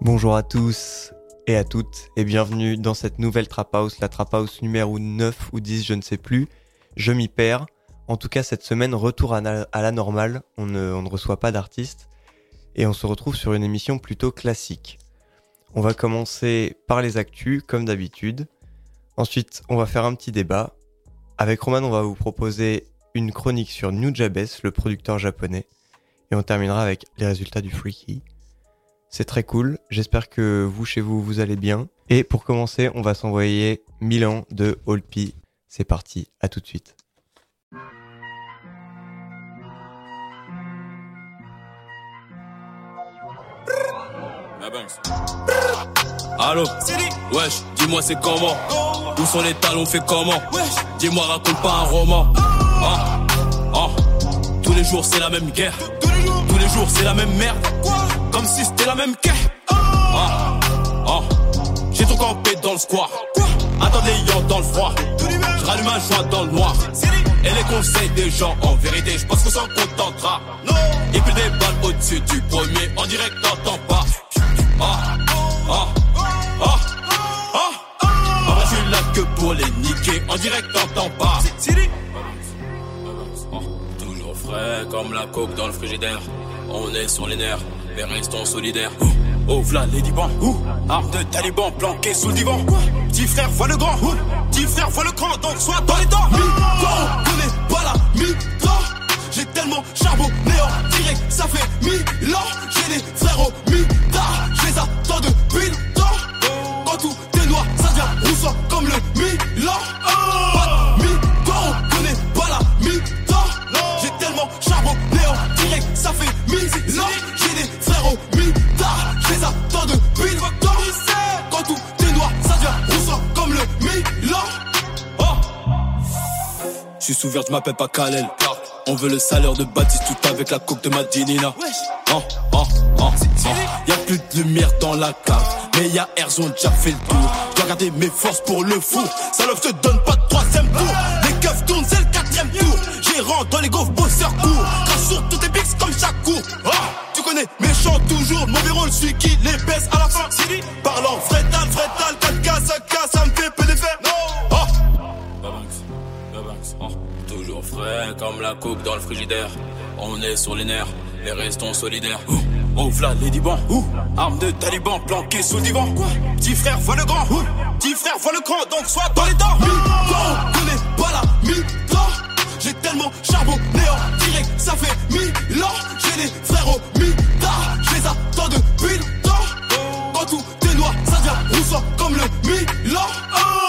Bonjour à tous et à toutes et bienvenue dans cette nouvelle Trap House, la Trap House numéro 9 ou 10, je ne sais plus. Je m'y perds. En tout cas, cette semaine, retour à la normale. On ne, on ne reçoit pas d'artistes et on se retrouve sur une émission plutôt classique. On va commencer par les actus, comme d'habitude. Ensuite, on va faire un petit débat. Avec Roman, on va vous proposer une chronique sur Nujabes, le producteur japonais. Et on terminera avec les résultats du Freaky. C'est très cool. J'espère que vous, chez vous, vous allez bien. Et pour commencer, on va s'envoyer Milan de Olpi. C'est parti. À tout de suite. Allô Wesh, dis-moi c'est comment? Où sont les talons, fait comment Dis-moi, raconte pas un roman. Ah, ah. Tous les jours c'est la même guerre. Tous les jours c'est la même merde. Comme si c'était la même guerre Ah. J'ai tout campé dans le square. Attends les yants dans le froid. Je rallume un joint dans le noir. Et les conseils des gens En vérité je pense qu'on s'en contentera. Et puis des balles au-dessus du premier En direct t'entends pas là que pour les niquer. En direct, t'entends pas. Oh, Toujours frais comme la coke dans le frigidaire. On est sur les nerfs, mais restons solidaires. Oh, v'là les Libans. Ouh, Arme de taliban planqué sous le divan. Petit frère, vois le grand. Ouh, Petit frère, vois le grand. Donc, sois dans les dents. Mi-temps, connais pas la mi-temps. J'ai tellement charbonné en direct, ça fait mille ans. J'ai des frères au mitard, Je m'appelle pas Kalel. On veut le salaire de Baptiste tout avec la coque de Madinina. Oh, oh, oh, oh. Y'a plus de lumière dans la cave, mais y'a Erzon déjà fait le tour. Dois garder mes forces pour le fou. Salope, te donne pas de troisième tour. Les keufs tournent, c'est le quatrième tour. Gérant dans les gaufres, bosseur court. Crache sur tous tes bigs comme chaque cours. Oh, tu connais, méchant toujours. Mauvais rôle, celui qui les baisse à la fin. Parlant, frétal, frétal, Comme la coupe dans le frigidaire. On est sur les nerfs, mais restons solidaires. Ouh, Oh, les Libans. Ouh, Arme de taliban planqué sous le divan. Petit frère, vois le grand. Ouh, Petit frère, vois le grand. Donc sois dans les dents. Mi-temps, connais pas la mi-temps. J'ai tellement charbonné en direct, ça fait mille ans. J'ai des frères au mitard, je les attends depuis le temps. Quand tout est noir, ça devient roussant comme le Milan. Pas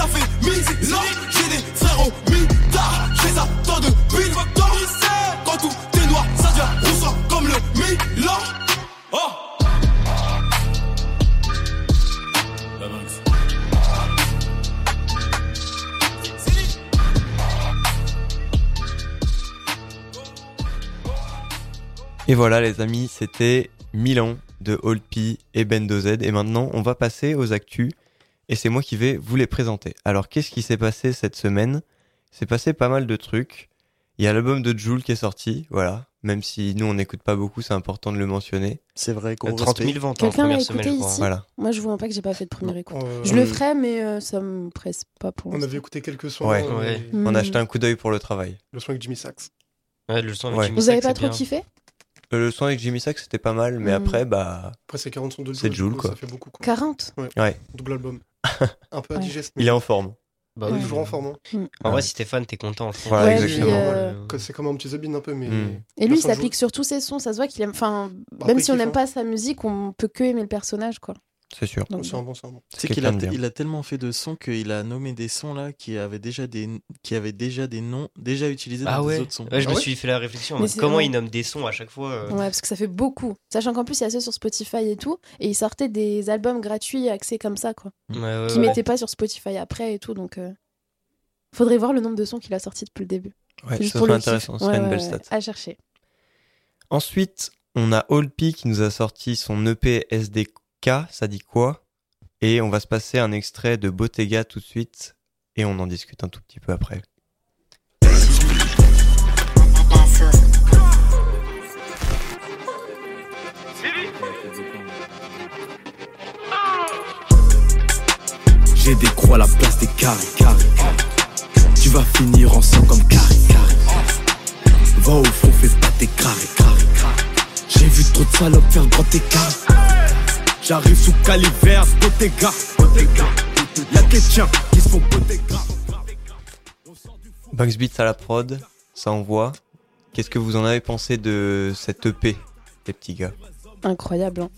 ça fait mille ans. J'ai des frères au mitard, je les attends depuis le temps. Quand tout est noir, ça devient roussant comme le Milan. Oh. Et voilà les amis, c'était Milan de Olpi et Bendo Z. Et maintenant, on va passer aux actus. Et c'est moi qui vais vous les présenter. Alors, qu'est-ce qui s'est passé cette semaine? C'est passé pas mal de trucs. Il y a l'album de Joule qui est sorti, voilà. Même si nous, on n'écoute pas beaucoup, c'est important de le mentionner. C'est vrai, gros 30 respect. 000 ventes en Quelqu'un l'a première semaine, écouté je crois. ici? Voilà. Moi, je vois pas que j'ai pas fait de première écoute. Euh, Je le ferai, mais euh, ça me presse pas pour On avait écouté quelques sons. Ouais. euh, Ouais. On a acheté un coup d'œil pour le travail. Le son avec Jimmy Sachs. Ouais, le son avec Ouais. Jimmy Vous avez pas trop bien. kiffé? Euh, Le son avec Jimmy Sack, c'était pas mal, mais Mm. après, bah, Après, c'est 40 sons de C'est Joule, quoi. Ça fait beaucoup. Quoi. 40 Double album. Un peu indigeste. il est en forme. Bah il est oui. toujours en forme. hein. En vrai, si t'es fan, t'es content. je pense. Voilà, Ouais, exactement. euh, Que C'est comme un petit Zabine un peu, mais. Mm. Et lui, il Personne s'applique sur tous ses sons. Ça se voit qu'il aime. Enfin, Bah, même après, si on n'aime pas sa musique, on peut que aimer le personnage, quoi. C'est sûr. Donc, C'est un bon, c'est un bon. Tu sais qu'il a, il a tellement fait de sons qu'il a nommé des sons là qui avaient déjà des, qui avaient déjà des noms déjà utilisés Ah dans ouais. des autres sons. Ouais, je Ah me ouais suis fait la réflexion. c'est comment vrai. il nomme des sons à chaque fois euh, Ouais, parce que ça fait beaucoup. Sachant qu'en plus, il y a ça sur Spotify et tout. Et il sortait des albums gratuits accès comme ça, quoi. ouais, ouais, Qui ouais. mettaient pas sur Spotify après et tout. Donc, euh, faudrait voir le nombre de sons qu'il a sortis depuis le début. Ouais, C'est juste ça pour serait intéressant, ce Ouais, serait une belle stat. À chercher. Ensuite, On a Old P qui nous a sorti son E EP SDK, ça dit quoi? Et on va se passer un extrait de Bottega tout de suite et on en discute un tout petit peu après. J'ai des croix à la place des carrés, carrés. Tu vas finir en sang comme carré, carré. Va au fond, fais pas tes carrés, carré, carré. J'ai vu trop de salopes faire grand écart. J'arrive sous caliver, Bottega, Bottega. Y'a des tiens qui se font Bottega. Bugs Beats à la prod, ça envoie. Qu'est-ce que vous en avez pensé de cette EP, les petits gars? Incroyable. hein.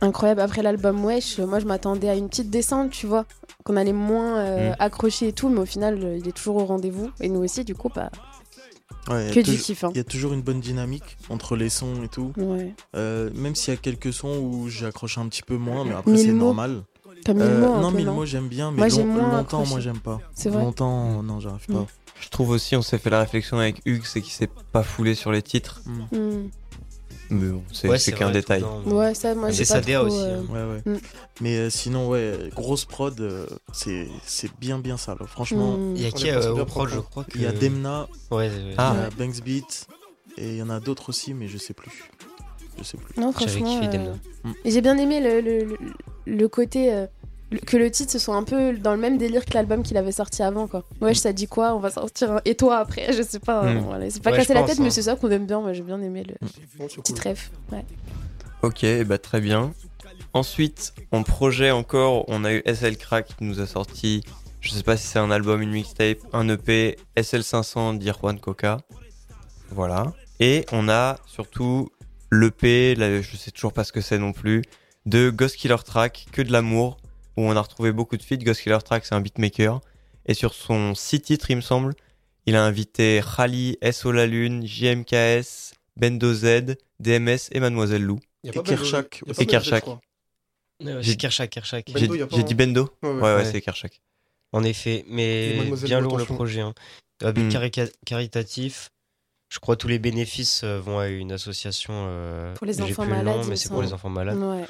Incroyable. Après l'album Wesh, moi je m'attendais à une petite descente, tu vois. Qu'on allait moins euh, Mm. accrocher et tout, mais au final, euh, il est toujours au rendez-vous. Et nous aussi, du coup, bah, Ouais, il y a que du toujours- kiff. hein. Il y a toujours une bonne dynamique entre les sons et tout. Ouais. Euh, même s'il y a quelques sons où j'accroche un petit peu moins, mais après c'est mots. normal. Euh, mille mots, un non, peu, mille non mots j'aime bien, mais Moi, j'ai long- moins longtemps accroché. moi j'aime pas. C'est vrai. Longtemps, non, j'arrive pas. Je trouve aussi, on s'est fait la réflexion avec Hugues, c'est qu'il s'est pas foulé sur les titres. Mm. Mais bon, c'est Ouais, qu'un détail. temps. Ouais, ça, moi, C'est trop, aussi, euh, hein. Ouais, ouais. Mm. Mais euh, sinon, ouais, grosse prod, euh, c'est c'est bien, bien ça. là. Franchement, mm. Il y a qui euh, au prod, je crois que... il y a Demna, Ouais, ouais. Ah. il y a Banks Beat, et il y en a d'autres aussi, mais je sais plus. Je sais plus. Non, J'avais franchement. kiffé euh, Demna. Mm. J'ai bien aimé le, le, le- le côté. Le- que le titre ce soit un peu dans le même délire que l'album qu'il avait sorti avant quoi. Ouais, ça dit quoi? On va sortir un et toi après, je sais pas. hein, Mm. voilà. C'est pas Ouais, casser la tête, mais hein. c'est ça qu'on aime bien. Moi j'ai bien aimé le c'est petit cool. ref. Ouais. Ok, bah très bien. Ensuite, en projet encore, on a eu SL Crack qui nous a sorti, je sais pas si c'est un album, une mixtape, un EP, SL500 d'Irwan Coca. Voilà. Et on a surtout l'EP, je sais toujours pas ce que c'est non plus, de Ghost Killer Track, que de l'amour, où on a retrouvé beaucoup de feats. Ghost Killer Track, c'est un beatmaker. Et sur son six titres, il me semble, il a invité Khali, SO La Lune, JMKS, Bendo Z, DMS et Mademoiselle Lou. Et Kershak. Et Kershak. je crois. J'ai- C'est Kershak, Kershak. J'ai dit Bendo Ouais, ouais. Ouais, ouais, Ouais. c'est Kershak. En effet, Et mais bien Lou, lourd le projet. Hein. Un but Mm. carica- caritatif. Je crois tous les bénéfices euh, vont à une association. euh, Pour les enfants nom, malades, mais c'est pour les enfants malades. Ouais.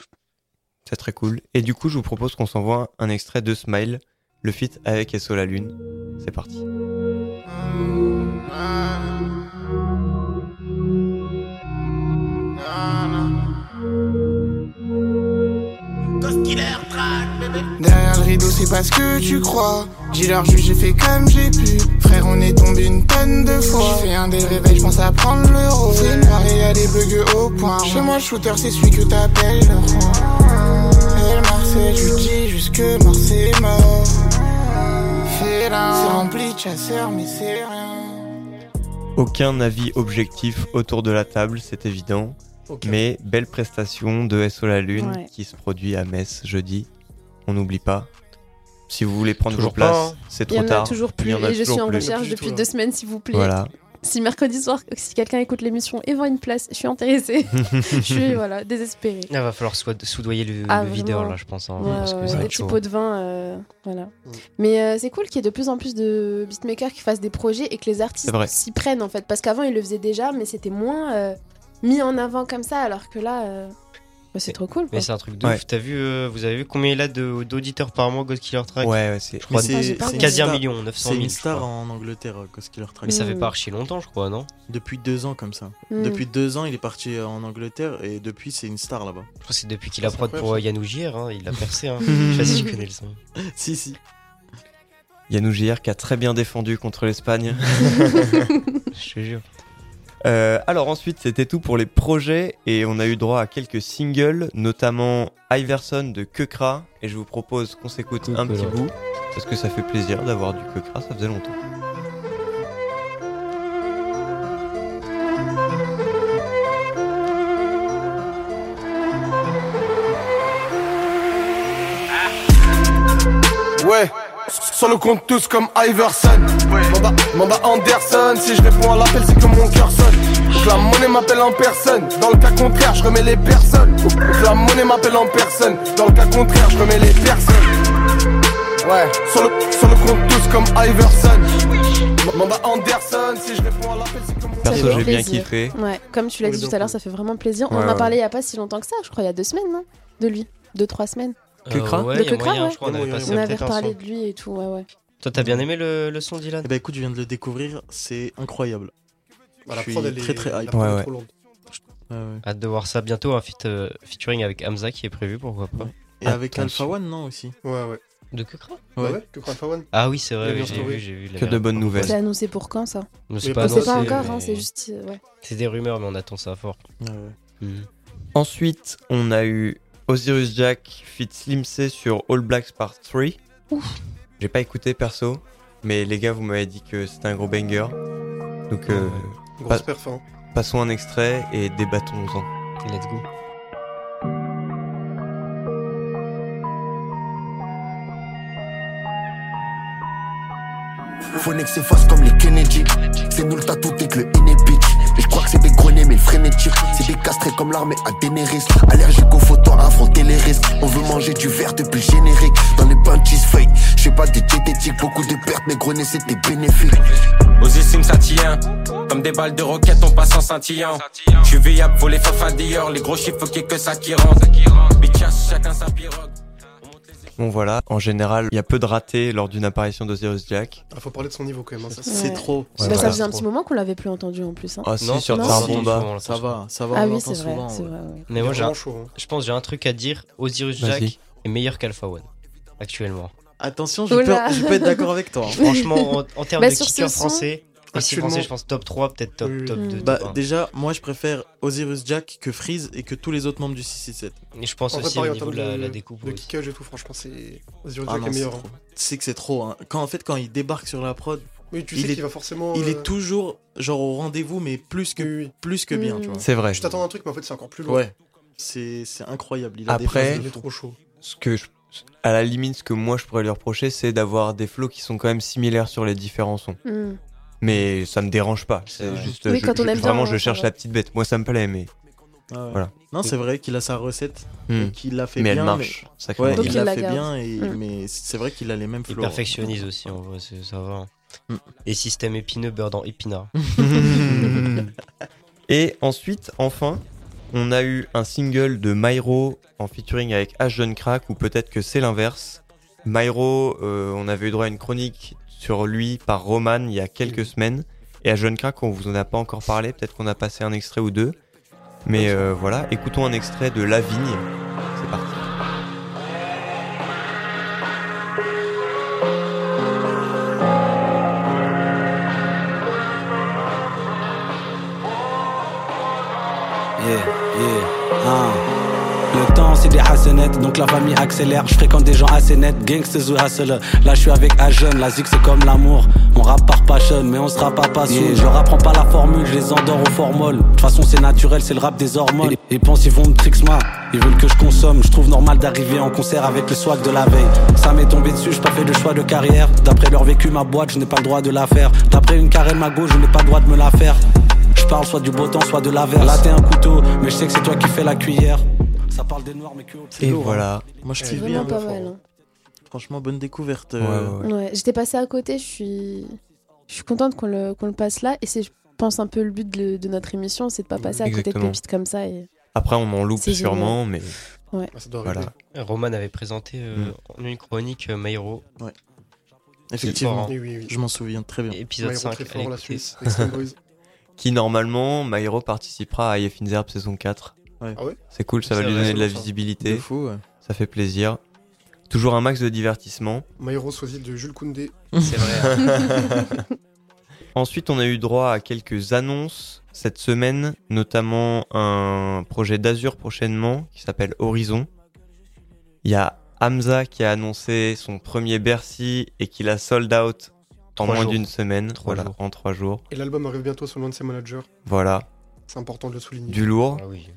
C'est très cool. Et du coup, je vous propose qu'on s'envoie un extrait de Smile, le feat avec SO La Lune. C'est parti. Derrière le rideau, c'est pas ce que tu crois. J'ai leur juge, j'ai fait comme j'ai pu. Frère, on est tombé une tonne de fois. J'ai fait un des réveils, j'pense à prendre l'euro. C'est noir et y'a des bugs au point. Chez moi, le shooter, c'est celui que t'appelles le roi. Et Marseille, tu dis juste que Marseille est mort. C'est rempli de chasseurs, mais c'est rien. Aucun avis objectif autour de la table, c'est évident. Mais belle prestation de SO La Lune Ouais. qui se produit à Metz jeudi. On n'oublie pas. Si vous voulez prendre Toujours vos places, pas, hein. c'est Il y trop en tard. a toujours Il plus. y en a et je suis toujours en plus. recherche Il y en a plus du depuis tout, deux semaines, s'il vous plaît. Voilà. Si mercredi soir, si quelqu'un écoute l'émission et vend une place, je suis intéressée. je suis voilà, désespérée. Il va falloir soudoyer le, Ah, le videur là, je pense. hein, Ouais, parce que ouais, ça va des petits pots de vin, euh, voilà. Mm. Mais euh, c'est cool qu'il y ait de plus en plus de beatmakers qui fassent des projets et que les artistes s'y prennent en fait. Parce qu'avant ils le faisaient déjà, mais c'était moins euh, mis en avant comme ça, alors que là, c'est Mais- trop cool. Quoi. Mais c'est un truc de Ouais. ouf. T'as vu, euh, vous avez vu combien il a de- d'auditeurs par mois, Ghost Killer Track? Ouais, ouais, c'est. Je crois c'est c'est une quasi un million, 900 C'est 000. une je star en Angleterre, Ghost Killer Track. Mais ça fait Mm. pas archi longtemps, je crois, non? Depuis deux ans comme ça. Mm. Depuis deux ans, il est parti euh, en Angleterre et depuis, c'est une star là-bas. Je crois que c'est depuis qu'il a c'est prod pour euh, Yannou JR, hein, il a percé. Hein. Je sais pas si tu connais le son. si, si. Yannou JR qui a très bien défendu contre l'Espagne. Je te jure. Euh, alors ensuite, c'était tout pour les projets et on a eu droit à quelques singles, notamment Iverson de Kekra. Et je vous propose qu'on s'écoute un petit bout parce que ça fait plaisir d'avoir du Kekra, ça faisait longtemps. Ouais, sur le compte tous comme Iverson. Manda Anderson, si je réponds à l'appel, c'est que mon cœur m'appelle en personne. Dans le cas contraire, je remets les personnes. La monnaie m'appelle en personne. Dans le cas contraire, je remets les personnes. Ouais, sur le, sur le compte tous comme Iverson. Manda Anderson, si je réponds à l'appel, c'est comme Perso, j'ai bien kiffé. Ouais, comme tu l'as dit tout à l'heure, ça fait vraiment plaisir. On Ouais, en a parlé il y a pas si longtemps que ça, je crois, il y a deux semaines, non? De lui. Deux, trois semaines. Que Kra ouais, De il y a Kekra, moyen, ouais. je crois, on avait On avait reparlé de lui et tout, ouais, ouais. Toi, t'as bien aimé le, le son, Dylan? Eh ben écoute, je viens de le découvrir, c'est incroyable. Bah, la Je prod, suis elle est très, très la hype. Ouais, ouais. ouais. Hâte de voir ça bientôt, un feat, euh, featuring avec Hamza qui est prévu, pourquoi pas. Et avec Attention. Alpha One, non aussi Ouais, ouais. De Kekra Ouais, Ouais. ouais, que Alpha One. Ah oui, c'est vrai, oui, j'ai vu, j'ai vu. il Que de bonnes nouvelles. C'est annoncé pour quand ça? Pas pas On sait pas annoncé, encore, mais hein, c'est juste. euh, Ouais. C'est des rumeurs, mais on attend ça fort. Ouais, ouais. Mhm. Ensuite, on a eu Osiris Jack feat Slim C sur All Blacks Part 3. J'ai pas écouté perso, mais les gars, vous m'avez dit que c'était un gros banger. Donc, euh, Grosse perf, hein. passons un extrait et débattons-en. Let's go. Phoenix s'efface comme les Kennedy. C'est nous le tatou dès que le in bitch. Et je crois que c'est des grenaient mais frénétiques. C'est des castrés comme l'armée à Daenerys. Allergique aux photos, affronter les risques. On veut manger du verre depuis le générique. Dans les bunchies fake. Je fais pas des diététiques, beaucoup de pertes, mais grenaient c'était bénéfique. Aux estimes satillant Comme des balles de roquette, on passe en scintillant. Je suis veillable, faut les fafas d'ailleurs. Les gros chiffres, faut qu'il que ça qui rentre. Bitch, chacun sa pirogue. Bon voilà, en général, il y a peu de ratés lors d'une apparition d'Osiris Jack. Ah, faut parler de son niveau quand même. hein, ça, c'est- Ouais. trop. Ouais, Bah, voilà. ça faisait un petit moment qu'on l'avait plus entendu en plus. hein. Ah si, Non, sur non. Bomba. Ça va, ça va, Ah on oui, l'entend c'est vrai, souvent. c'est ouais. vrai. ouais. Mais moi, j'ai hein. je pense que j'ai un truc à dire. Osiris. Jack est meilleur qu'Alpha One, actuellement. Attention, je peux, Oula. je peux être d'accord avec toi. hein. Franchement, en, en termes Bah, de kicker français, Actuellement- français, je pense top 3, peut-être top, top Mm. 2. Bah, top un. déjà, moi je préfère Osiris Jack que Freeze et que tous les autres membres du 667. Et je pense En vrai, aussi pareil, au niveau de la, la découpe. Le kickage et tout, franchement, c'est. Osiris Ah Jack non, est meilleur. trop. hein. Tu sais que c'est trop. hein. Quand en fait, quand il débarque sur la prod, Oui, tu Il sais est- qu'il va forcément. il euh, est toujours genre au rendez-vous, mais plus que, Oui, oui. plus que bien, Mm. tu vois. C'est vrai. Je t'attends un truc, mais en fait, c'est encore plus lourd. Ouais, c'est c'est incroyable. Il a des Après- phases Il de est fou. trop chaud. Ce que je- à la limite, ce que moi je pourrais lui reprocher, c'est d'avoir des flows qui sont quand même similaires sur les différents sons. Hmm. Mais ça me dérange pas. C'est juste, Oui, je- quand on je- aime bien, vraiment, je cherche la petite bête. Moi, ça me plaît, mais Ah ouais. Voilà. Non, c'est vrai qu'il a sa recette, Hmm. et qu'il l'a fait mais bien. elle marche. mais- Ouais, Donc il il bien. l'a la fait garde. bien, et... Mm. mais c'est vrai qu'il a les mêmes Il flows. perfectionnise aussi, en vrai, c'est- ça va. Mm. Et système épineux, beurre dans épinard. Et ensuite, enfin, on a eu un single de Myro en featuring avec H. John Crack, ou peut-être que c'est l'inverse. Myro, euh, on avait eu droit à une chronique sur lui par Roman il y a quelques semaines. Et à John Crack, on vous en a pas encore parlé, peut-être qu'on a passé un extrait ou deux. Mais euh, voilà, écoutons un extrait de La Vigne. C'est parti. Yeah, yeah. C'est des hassenettes, donc la famille accélère. Je fréquente des gens assez nets, gangsters ou hustlers. Là je suis avec Ajeune, la zik c'est comme l'amour. On rappe par passion, mais on sera pas passion. Je leur apprends pas la formule, je les endors au formol. De toute façon c'est naturel, c'est le rap des hormones. Ils pensent ils vont me moi, ils veulent que je consomme. Je trouve normal d'arriver en concert avec le swag de la veille. Ça m'est tombé dessus, j'ai pas fait de choix de carrière. D'après leur vécu, ma boîte, je n'ai pas le droit de la faire. D'après une carène ma gauche, je n'ai pas le droit de me la faire. Je parle soit du beau temps, soit de l'averse. Là t'es un couteau, mais je sais que c'est toi qui fais la cuillère. Ça parle des noirs, mais que Et hein. voilà. Moi je kiffe bien. pas mal. hein. Franchement, bonne découverte. Ouais, euh, ouais, ouais. Ouais, j'étais passée à côté, je suis, je suis contente qu'on le, qu'on le passe là. Et c'est, je pense, un peu le but de, de notre émission, c'est de pas passer à côté de pépites comme ça. Et... Après, on en loupe sûrement, mais Ah, ça doit voilà. Roman avait présenté euh, en une chronique euh, Myro, Effectivement, hein. Oui, oui, oui. je m'en souviens très bien. épisode Myro 5. très fort, la Suisse. Qui normalement, Myro participera à Inzerb saison 4. Ouais. Ah ouais C'est cool, ça va lui donner de la ça. visibilité. De fou, ouais. Ça fait plaisir. Toujours un max de divertissement. Myro, sosie de Jules Koundé. C'est vrai. Ensuite, on a eu droit à quelques annonces cette semaine, notamment un projet d'Azur prochainement qui s'appelle Horizon. Il y a Hamza qui a annoncé son premier Bercy et qu'il a sold out en Trois moins d'une semaine. Trois voilà, jours. en trois jours. Et l'album arrive bientôt sur l'un de ses managers. Voilà, C'est important de le souligner. du lourd. Ah oui.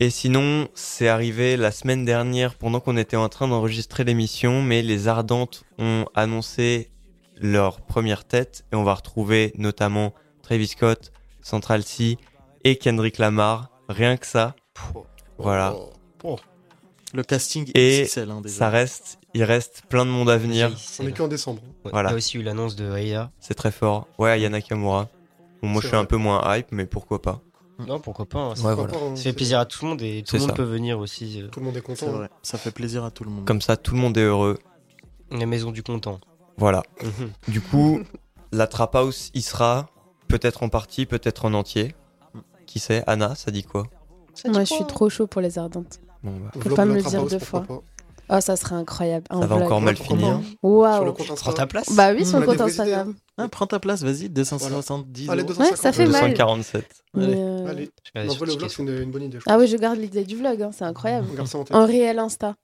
Et sinon, c'est arrivé la semaine dernière pendant qu'on était en train d'enregistrer l'émission, mais les Ardentes ont annoncé leur première tête et on va retrouver notamment Travis Scott, Central C et Kendrick Lamar. Rien que ça. Voilà. Oh. Oh. Le casting Et XXL, hein, déjà. ça reste, il reste plein de monde à venir. On est qu'en décembre. Ouais, Voilà. Il y a aussi eu l'annonce de Aya. C'est très fort. Ouais, Ayana Nakamura. Bon, moi, je suis un peu moins hype, mais pourquoi pas. Non, pourquoi pas. hein, Ouais, ça, voilà. Pourquoi pas, hein, ça fait c'est- plaisir à tout le monde et tout le monde ça. peut venir aussi. euh, Tout le monde est content. vrai. Ça fait plaisir à tout le monde. Comme ça, tout le monde est heureux. La maison du content. Voilà. Mhm. Du coup, la Trap House y sera, peut-être en partie, peut-être en entier. Qui sait Anna, ça dit quoi? Moi, je suis trop chaud pour les ardentes. Bon, bah, Faut Vlog pas me le dire House, deux fois. Oh, ça serait incroyable. un Ça va vlog. encore mal finir. pas. Sur le Waouh. Prends ta place. Bah oui, sur le compte Instagram. Ah, prends ta place, vas-y, 270 Allez, euros. 250. Ouais, ça fait mal. 247. Mais, Allez. euh, Allez, le vlog, Ticket. c'est une, une bonne idée. je Ah oui, je garde l'idée du vlog, hein, c'est incroyable. On garde ça en tête. En réel Insta.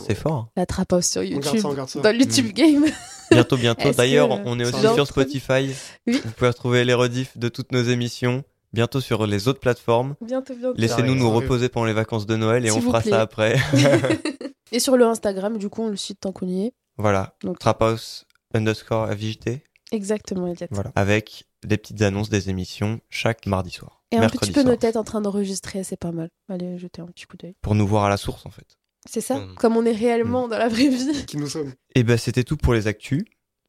C'est fort. La trap house sur On garde YouTube. ça, on garde ça. Dans le YouTube Game. Bientôt, bientôt. Est-ce D'ailleurs, que- on est aussi sur Spotify. Oui. Vous pouvez retrouver les rediffs de toutes nos émissions. Bientôt sur les autres plateformes. bientôt, bientôt. Laissez-nous nous reposer pendant les vacances de Noël et S'il on fera plaît. ça après. Et sur le Instagram, du coup, on le suit tant qu'on y est. voilà. Donc- Trap House underscore FJT. Exactement, Elliot. Voilà. Avec des petites annonces des émissions chaque mardi soir. Et un petit peu soir. nos têtes en train d'enregistrer, c'est pas mal. Allez, jetez un petit coup d'œil. Pour nous voir à la source, en fait. C'est ça, Mm. comme on est réellement dans la vraie vie. Qui nous sommes Et ben c'était tout pour les actus,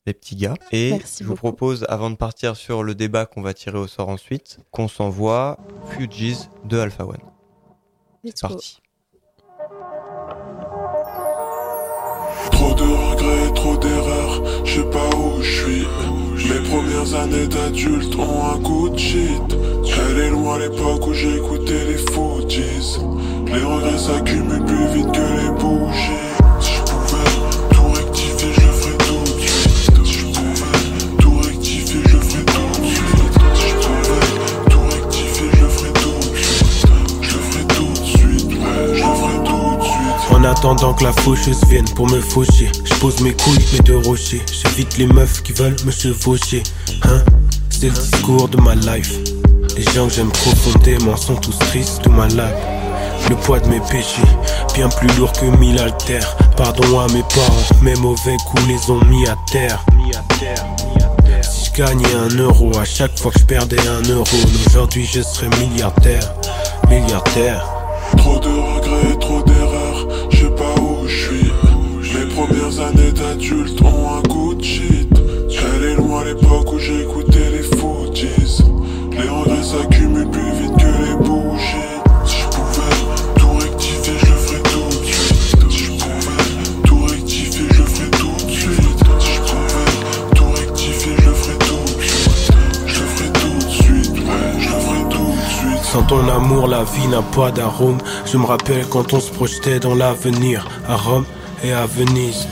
les petits gars. Et Merci je vous beaucoup. propose, avant de partir sur le débat qu'on va tirer au sort ensuite, qu'on s'envoie Fugees de Alpha One. C'est go. parti. Regrets, trop d'erreurs, je sais pas où je suis. Mes premières années d'adulte ont un coup de shit. Elle est loin l'époque où j'écoutais les Footies. Les regrets s'accumulent plus vite que les bougies. Attendant que la faucheuse vienne pour me faucher, je pose mes couilles, mes deux rochers. J'évite les meufs qui veulent me chevaucher. Hein? C'est le discours de ma life. Les gens que j'aime profondément sont tous tristes tout ma life. Le poids de mes péchés, bien plus lourd que mille haltères. Pardon à mes parents, mes mauvais coups les ont mis à terre. Si je gagnais un euro à chaque fois que je perdais un euro, aujourd'hui je serais milliardaire, milliardaire. Trop de Années d'adulte ont un coup de. Elle est loin l'époque où j'écoutais les Footies. Les regrets s'accumulent plus vite que les bougies. Si je pouvais tout rectifier, je ferais tout de suite. Si je pouvais tout rectifier, je ferais tout de suite. Si je pouvais tout rectifier, je ferais tout de suite. Je ferais tout de suite, ouais, je ferais tout de suite. Sans ton amour, la vie n'a pas d'arôme. Je me rappelle quand on se projetait dans l'avenir, à Rome et à Venise.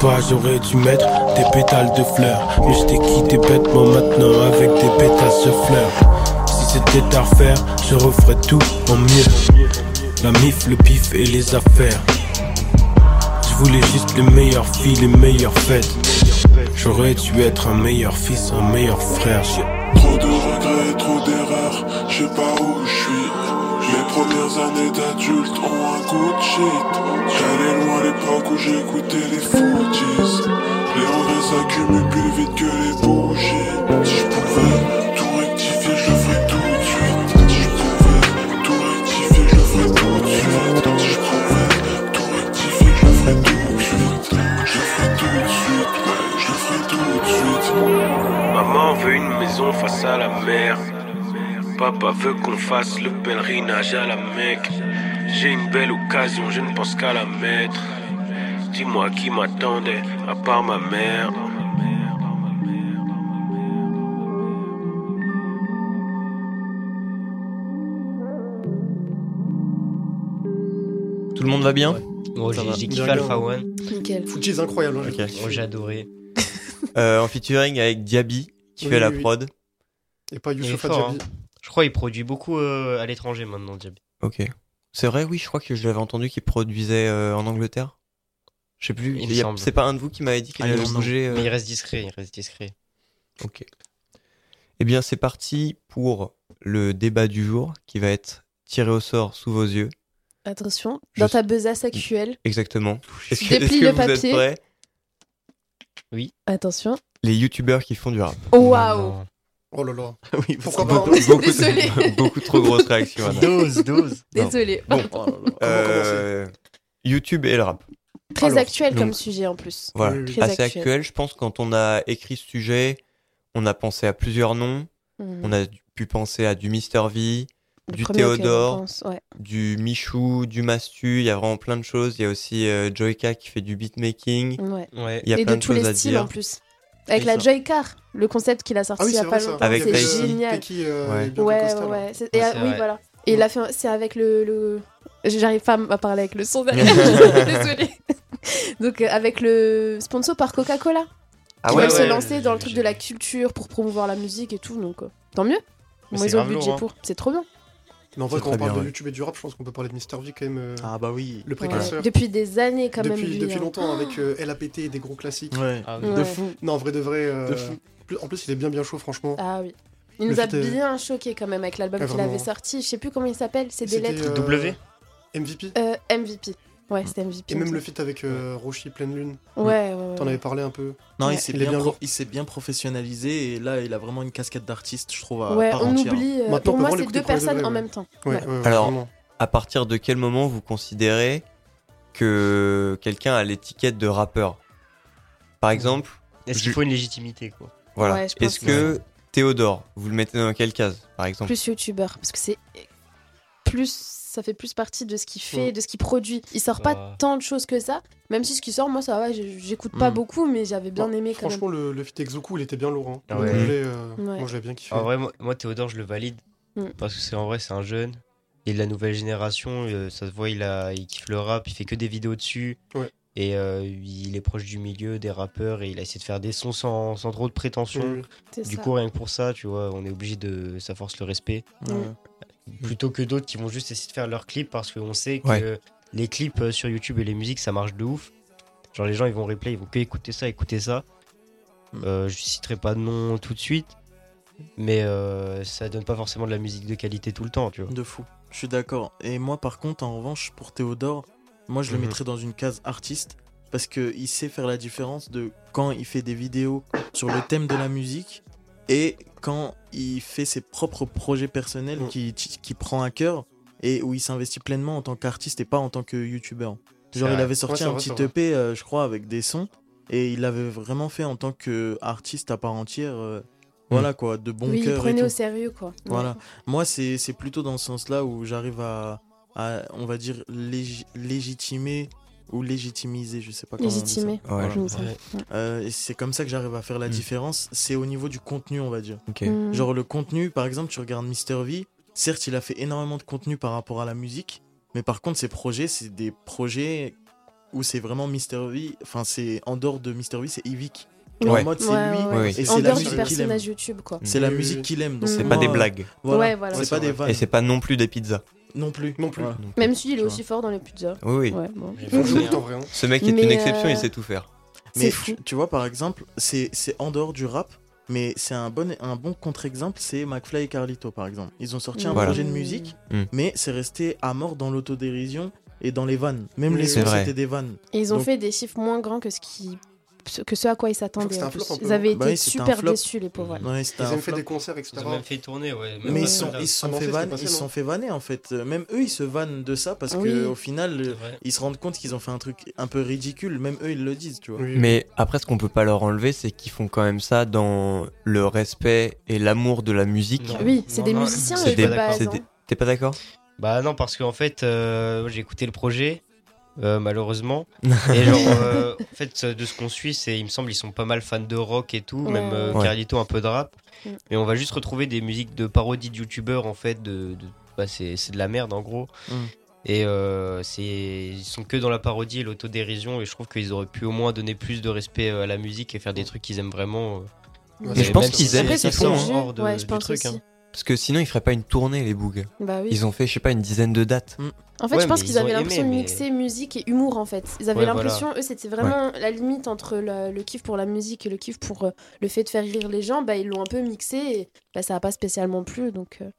Pas, j'aurais dû mettre des pétales de fleurs. Mais je t'ai quitté bêtement maintenant avec des pétales de fleurs. Si c'était à refaire, je referais tout en mieux. La mif, le pif et les affaires. Je voulais juste les meilleures filles, les meilleures fêtes. J'aurais dû être un meilleur fils, un meilleur frère. Trop de regrets, trop d'erreurs, je sais pas où je suis. Mes premières années d'adulte ont un coup de shit. L'époque où j'écoutais les Footies. Les regrets s'accumulent plus vite que les bougies. Si je pouvais tout rectifier, je le ferais tout de suite. Si je pouvais tout rectifier, je le ferais tout de suite. Si je pouvais tout rectifier, je le ferais tout de suite. Je le ferais tout de suite, je le ferais tout de suite. Maman veut une maison face à la mer. Papa veut qu'on fasse le pèlerinage à la Mecque. J'ai une belle occasion, je ne pense qu'à la mettre. Dis-moi qui m'attendait, à part ma mère. Tout le monde va bien Oh, Ça j'ai kiffé. Alpha One. Nickel. Footies incroyable. hein. Oh, j'ai adoré. Euh, En featuring avec Diaby, qui Oui, fait la oui, prod. Et pas Il est Youssouf fort, Adjabi. hein. Je crois qu'il produit beaucoup euh, à l'étranger maintenant, Diaby. Ok. C'est vrai, oui, je crois que je l'avais entendu qu'il produisait euh, en Angleterre. Je sais plus. Il il a-. C'est pas un de vous qui m'avait dit qu'il Ah, avait non, non. bougé. euh, Mais il reste discret, il reste discret. Ok. Eh bien, c'est parti pour le débat du jour qui va être tiré au sort sous vos yeux. Attention, Je dans ta besace actuelle, Exactement. Est-ce que, Déplie est-ce que le vous êtes papier. prêts? Attention. Les youtubeurs qui font du rap. Oh, Waouh. Oh là là. oui, Pourquoi Beaucoup, pas beaucoup, beaucoup trop grosse réaction. Anna. Dose, dose. Non. Désolée. Bon, Oh là là. euh, YouTube et le rap. Très Alors, actuel comme sujet en plus. Voilà, Oui, oui. Très assez actuel. actuel. Je pense quand on a écrit ce sujet, on a pensé à plusieurs noms. Mhm. On a pu penser à du Mister V, Le du Théodore, pense, ouais. du Michou, du Mastu. Il y a vraiment plein de choses. Il y a aussi euh, Joyka qui fait du beatmaking. Ouais. Ouais. Il y a Et plein de de tous choses les à styles dire. en plus. Avec la. Joycar, le concept qu'il a sorti Ah oui, il y a c'est pas longtemps, Avec c'est génial. Euh, Ouais. Ouais. C'est- Et, Ouais, ah, c'est oui, vrai. voilà. Et il a fait, c'est avec le, le... j'arrive pas à parler avec le son derrière. Désolée. Donc euh, avec le sponsor par Coca-Cola, Ah qui ouais, veulent se lancer dans le truc de la culture pour promouvoir la musique et tout, donc euh, tant mieux. Mais Bon, ils ont le budget lourd, hein. pour. C'est trop bien. Mais en vrai, quand on parle bien, de ouais. YouTube et du rap, je pense qu'on peut parler de Mr. V quand même. euh, Ah bah oui. Le Ouais. précurseur. Depuis des années quand même. depuis, lui, depuis hein. longtemps avec euh, LAPT et des gros classiques. Ouais. Ah oui. Ouais. De fou. Non, en vrai de vrai. euh, De fou. En plus, il est bien bien chaud, franchement. Ah oui. Il Le nous a euh, bien choqué quand même avec l'album Ah, qu'il avait sorti. Je sais plus comment il s'appelle. C'est des lettres. euh, W? MVP. Euh, MVP. Ouais, c'était MVP. Et même le feat avec euh, Roshi Pleine Lune. Ouais, ouais, ouais. T'en ouais. avais parlé un peu. Non, Ouais. il s'est bien, bien pro- bien professionnalisé et là, il a vraiment une casquette d'artiste, je trouve, à Ouais, part on entière. oublie. euh, Maintenant, pour moi, c'est deux personnes en même temps. Ouais, Ouais. ouais, Alors, vraiment. À partir de quel moment vous considérez que quelqu'un a l'étiquette de rappeur? Par exemple, Est-ce qu'il faut une légitimité, quoi? Voilà. Est-ce que- que Théodore, vous le mettez dans quelle case, par exemple? Plus youtubeur. Parce que c'est. Plus. Ça fait plus partie de ce qu'il fait, Mm. de ce qu'il produit. Il sort pas Ah. tant de choses que ça. Même si ce qui sort, moi, ça va. J'écoute pas Mm. beaucoup, mais j'avais bien Bon, aimé quand même. Franchement, le, le feat Exoku, il était bien lourd. Hein. Ah ouais. euh, Ouais. Moi, je l'avais bien kiffé. En vrai, moi, moi, Théodore, je le valide. Mm. Parce que c'est en vrai, c'est un jeune. Il est de la nouvelle génération. euh, ça se voit, il, a, il kiffe le rap. Il fait que des vidéos dessus. Ouais. Et euh, il est proche du milieu, des rappeurs. Et il a essayé de faire des sons sans, sans trop de prétention. Du ça. coup, rien que pour ça, tu vois, on est obligé de. Ça force le respect. Mm. Ouais. Plutôt que d'autres qui vont juste essayer de faire leurs clips parce qu'on sait que Ouais. les clips euh, sur YouTube et les musiques, ça marche de ouf. Genre, les gens, ils vont replay, ils vont que écouter ça, écouter ça. Mm. Euh, je citerai pas de nom tout de suite. Mais euh, ça donne pas forcément de la musique de qualité tout le temps, tu vois. De fou. Je suis d'accord. Et moi, par contre, en revanche, pour Théodore, moi, je le Mhm. mettrais dans une case artiste parce que il sait faire la différence de quand il fait des vidéos sur le thème de la musique et quand il fait ses propres projets personnels Mhm. qui, qui prend à cœur et où il s'investit pleinement en tant qu'artiste et pas en tant que youtubeur. Genre, il avait sorti Ouais, un vrai, petit. EP, euh, je crois, avec des sons et il l'avait vraiment fait en tant qu'artiste à part entière. euh, Voilà quoi, de bon oui, il cœur et prenait tout. au sérieux, quoi. Ouais. Voilà. Moi, c'est c'est plutôt dans ce sens-là où j'arrive à, à, on va dire, légi- légitimer ou légitimiser, je sais pas comment. Légitimer. Ouais, Voilà. Ouais. Euh, et c'est comme ça que j'arrive à faire la Mm. différence. C'est au niveau du contenu, on va dire. Ok. Mm. Genre le contenu, par exemple, tu regardes Mr V. Certes, il a fait énormément de contenu par rapport à la musique, mais par contre, ses projets, c'est des projets où c'est vraiment Mr V. Enfin, c'est en dehors de Mr V, c'est Evic. Ouais. En mode, c'est Ouais, lui ouais, ouais. et c'est En la dehors du musique qu'il aime. personnage YouTube, quoi. C'est la oui, musique qu'il aime. donc C'est pas des blagues. Voilà. Ouais, voilà. Ouais, C'est pas des vannes. Et c'est pas non plus des pizzas. Non plus. Non plus. Même si il est aussi fort dans les pizzas. Oui, oui. Ouais, bon. Ce mec est Mais, une exception, euh, il sait tout faire. Mais fou. tu, tu vois, par exemple, c'est c'est en dehors du rap, mais c'est un bon, un bon contre-exemple, c'est McFly et Carlito, par exemple. Ils ont sorti un Voilà. projet de musique, Mm. mais c'est resté à mort dans l'autodérision et dans les vannes. Même les c'est sons, vrai. c'était des vannes. Et ils ont Donc- fait des chiffres moins grands que ce qui que ce à quoi ils s'attendaient. Ils avaient Bah été super déçus, les pauvres. ouais. Ouais, c'était Ils ont fait flop. des concerts, etc. Ils ont même fait tourner, ouais. Mais même ils, sont, là. ils se sont fait vanner, ils sont fait vanner en fait. Même eux, ils se vannent de ça parce Oui. que au final, euh, ils se rendent compte qu'ils ont fait un truc un peu ridicule. Même eux, ils le disent, tu vois. Oui. Mais après, ce qu'on peut pas leur enlever, c'est qu'ils font quand même ça dans le respect et l'amour de la musique. Non. Oui, c'est des non, musiciens T'es pas d'accord? Bah non, parce qu'en fait, euh, j'ai écouté le projet, euh, malheureusement. et genre, euh, en fait, de ce qu'on suit, c'est, il me semble, ils sont pas mal fans de rock et tout, Ouais, même euh, ouais. Carlito un peu de rap. Mm. Mais on va juste retrouver des musiques de parodie de youtubeurs, en fait, de, de- bah, c'est, c'est de la merde en gros. Mm. Et euh, c'est, ils sont que dans la parodie et l'autodérision, et je trouve qu'ils auraient pu au moins donner plus de respect à la musique et faire des trucs qu'ils aiment vraiment. Ouais, Mais je pense qu'ils aiment son hein. hors de- Ouais, je du pense truc, aussi. hein. Parce que sinon, ils feraient pas une tournée, les Boog. Bah oui. Ils ont fait, je sais pas, une dizaine de dates. En fait, Ouais, je pense qu'ils avaient l'impression de mais- mixer musique et humour en fait. Ils avaient Ouais, l'impression, eux, c'était vraiment la limite entre le, le kiff pour la musique et le kiff pour euh, le fait de faire rire les gens. Bah, ils l'ont un peu mixé et bah, ça a pas spécialement plu. Donc, euh,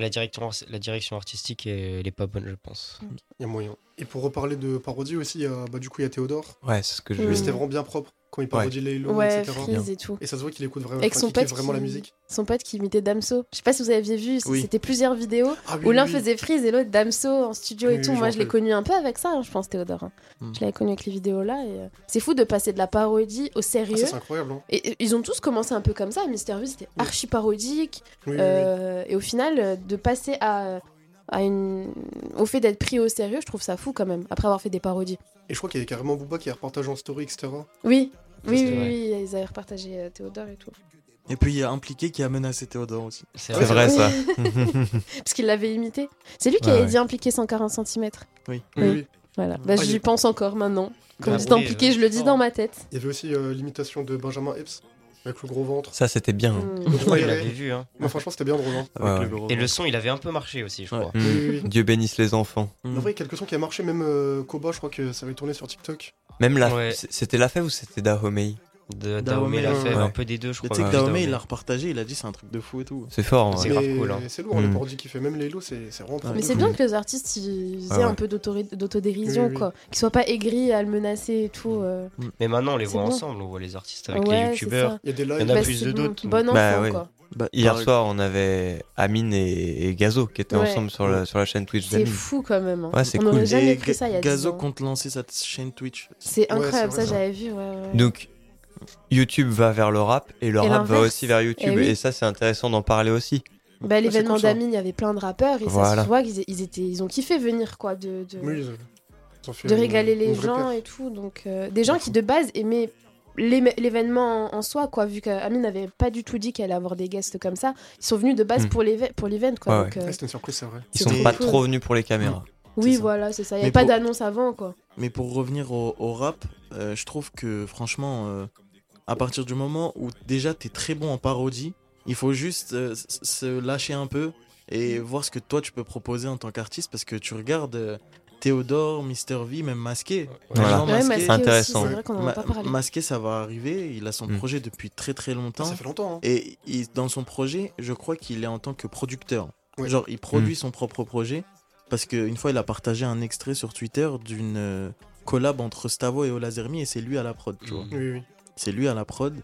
La direction, la direction artistique, elle est pas bonne, je pense. Il y a moyen. Et pour reparler de parodie aussi, il y a- bah, du coup, il y a Théodore. Ouais, c'est ce que je Mm. C'était vraiment bien propre. Quand il parodie les Halo, Ouais, etc. Freeze et tout. Et ça se voit qu'il écoute vraiment, Avec enfin, son qu'il kiffe pote, vraiment la musique. son pote qui imitait Damso. Je sais pas si vous aviez vu, Oui. c'était plusieurs vidéos Ah oui, où l'un oui, faisait Freeze et l'autre Damso en studio et oui, tout. Moi, je l'ai connu un peu avec ça, hein, je pense, Théodore. hein. Mm. Je l'avais connu avec les vidéos là. Et... euh, C'est fou de passer de la parodie au Ah, sérieux. c'est incroyable. Hein. Et et ils ont tous commencé un peu comme ça. Mister V, c'était archi parodique. Oui, oui, Euh, Et au final, euh, de passer à, à une... au fait d'être pris au sérieux, je trouve ça fou quand même, après avoir fait des parodies. Et je crois qu'il y a carrément Booba qui a repartagé en story, etc. Oui, oui, oui, oui, ils avaient repartagé euh, Théodore et tout. Et puis il y a impliqué qui a menacé Théodore aussi. C'est vrai, ça. Parce qu'il l'avait imité. C'est lui qui Ouais, avait ouais. dit impliqué 140 cm. Oui. Oui, oui. Voilà, bah, Ah, il j'y pense encore maintenant. Quand on dit impliqué, ouais, je le dis dans ma tête. Il y avait aussi euh, l'imitation de Benjamin Epps, avec le gros ventre. Ça, c'était bien. hein. Mm. Gros Ouais, il béret. l'avait vu, hein. Moi, franchement, c'était bien drôle. Hein. Ouais. le gros Et le son, il avait un peu marché aussi, je Ouais. crois. Oui, oui, oui. Dieu bénisse les enfants. En vrai, quelques sons qui a marché, même euh, Koba, je crois que ça avait tourné sur TikTok. Même la... Ouais. C'était la fève ou c'était Dahomey De Dahomey, l'a fait, ouais. un peu des deux, je Mais crois. tu sais que mais Dahomey, il l'a repartagé, il a dit c'est un truc de fou et tout. C'est fort, en C'est grave Mais cool, hein. c'est lourd, les Mm. parodies qu'il fait. Même les Halo, c'est c'est vraiment Ouais. Mais c'est bien que les artistes ils aient Ah ouais. un peu d'autodérision, Oui, oui. quoi. Qu'ils soient pas aigris à le menacer et tout. euh. Mais maintenant, on les C'est voit bon. ensemble, on voit les artistes avec Ouais, les youtubeurs. Il y a des Il y lives. en a Bah, plus de bon, d'autres. Bon enfant, Bah ouais. quoi. Bah, Hier par- soir, on avait Amine et, et Gazo qui étaient Ouais. ensemble sur la, sur la chaîne Twitch C'est d'Amine. fou quand même. hein. Ouais, c'est on cool. jamais Et cru ça il y a 10 Gazo compte lancer sa chaîne Twitch. C'est Ouais, incroyable, ça ça. j'avais vu. ouais, ouais. Donc, YouTube va vers le rap et le Et rap va aussi vers YouTube. Eh oui. Et ça, c'est intéressant d'en parler aussi. Bah, l'événement cool, d'Amine, il y avait plein de rappeurs et ça se voit qu'ils ils étaient, ils ont kiffé venir quoi, de, de, Oui, ils- ils ont fait de une- régaler une les gens et tout. Donc euh, des gens qui de base aimaient l'é- l'événement en, soi quoi, vu qu'Amine n'avait pas du tout dit qu'elle allait avoir des guests comme ça. Ils sont venus de base Mm. pour l'event quoi. Ouais, euh, Ouais, C'était une surprise, c'est vrai. Ils sont pas cool. trop venus pour les caméras. oui voilà c'est ça. Il n'y Mais avait pas pour- d'annonce avant quoi. Mais pour revenir au, au rap, euh, je trouve que franchement, euh, à partir du moment où déjà t'es très bon en parodie, il faut juste euh, se lâcher un peu et voir ce que toi tu peux proposer en tant qu'artiste parce que tu regardes euh, Théodore, Mister V, même Masqué. Voilà. Genre Ouais, Masqué, c'est intéressant. aussi, C'est vrai qu'on en a Ma- pas parlé. Masqué, ça va arriver. Il a son Mm. projet depuis très très longtemps. Ça fait longtemps. Hein. Et il- dans son projet, je crois qu'il est en tant que producteur. Ouais. Genre, il produit Mm. son propre projet. Parce qu'une fois, il a partagé un extrait sur Twitter d'une euh, collab entre Stavo et Olazermi et c'est lui à la prod, tu vois. Oui, oui. C'est lui à la prod.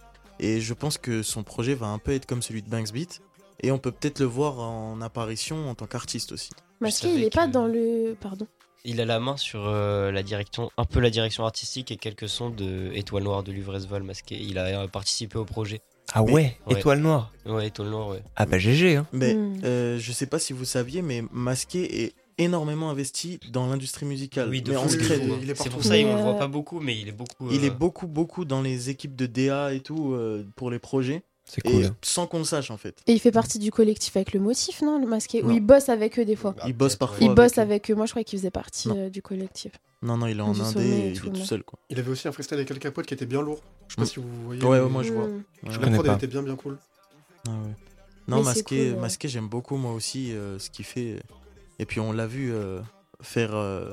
Et je pense que son projet va un peu être comme celui de Banks Beat. Et on peut peut-être le voir en apparition en tant qu'artiste aussi. Masqué, il est pas que- dans le. Pardon. Il a la main sur euh, la direction, un peu la direction artistique et quelques sons de Étoile Noire de Luvresval masqué. Il a euh, participé au projet. Ah ouais, Ouais. Étoile Noire. Ouais, Étoile Noire, ouais. Ah bah GG, hein. Mais Mm. euh, je sais pas si vous saviez, mais Masqué est énormément investi dans l'industrie musicale. Oui, de mais fou, il est C'est pour ça qu'on Mais, le voit euh, pas beaucoup, mais il est beaucoup. Il euh, est beaucoup, beaucoup dans les équipes de DA et tout euh, pour les projets. C'est Et cool. sans qu'on le sache en fait. Et il fait partie du collectif avec le motif, non Le masqué? Ou il bosse avec eux des fois? Bah, il bosse parfois. Il bosse avec eux. Moi, je crois qu'il faisait partie euh, du collectif. Non, non, il est en Du indé et il tout, est tout seul quoi. Il avait aussi un freestyle avec quelqu'un pote qui était bien lourd. Je sais pas Mm. si vous voyez. Ouais, moi je vois. Mm. Ouais, La ouais. connais prod, pas. elle était bien, bien cool. Ah ouais. Non, masqué, cool, ouais. masqué j'aime beaucoup moi aussi euh, ce qu'il fait. Et puis on l'a vu euh, faire euh,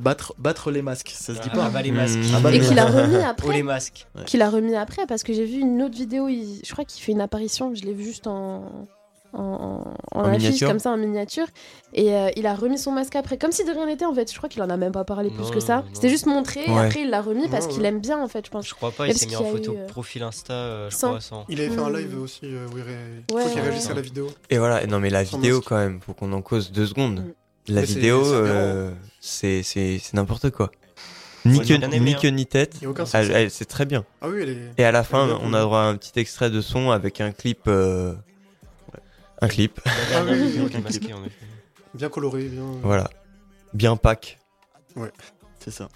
battre, battre les masques, ça se dit Ah, pas. bah, les masques. Ah, bah, Et les qu'il a masques. remis Oh, les après. masques. Qu'il a remis après, parce que j'ai vu une autre vidéo. il- Je crois qu'il fait une apparition. Je l'ai vu juste en. En, en, en En affiche miniature comme ça en miniature et euh, il a remis son masque après comme si de rien n'était en fait je crois qu'il en a même pas parlé plus Non, que ça c'était juste montré et après il l'a remis parce Ouais, qu'il ouais. aime bien en fait je pense Je crois pas, il s'est mis en qu'il y a photo eu, euh, profil Insta, euh, je sans- crois, sans. Il avait fait un Mm. live aussi euh, où il, ré... je Ouais, réagissait à la vidéo. Et voilà, non mais la Sans vidéo masque. quand même, faut qu'on en cause deux secondes. Mm. La Mais vidéo, c'est euh, c'est c'est c'est n'importe quoi. Ni hein. queue ni tête. Il. Elle- elle- C'est très bien. Ah oui, elle est. Et à la fin, on a droit à un petit extrait de son avec un clip. euh, Un clip, oui, oui, oui, effet. Bien coloré, bien. voilà. Bien pack. C'est ça.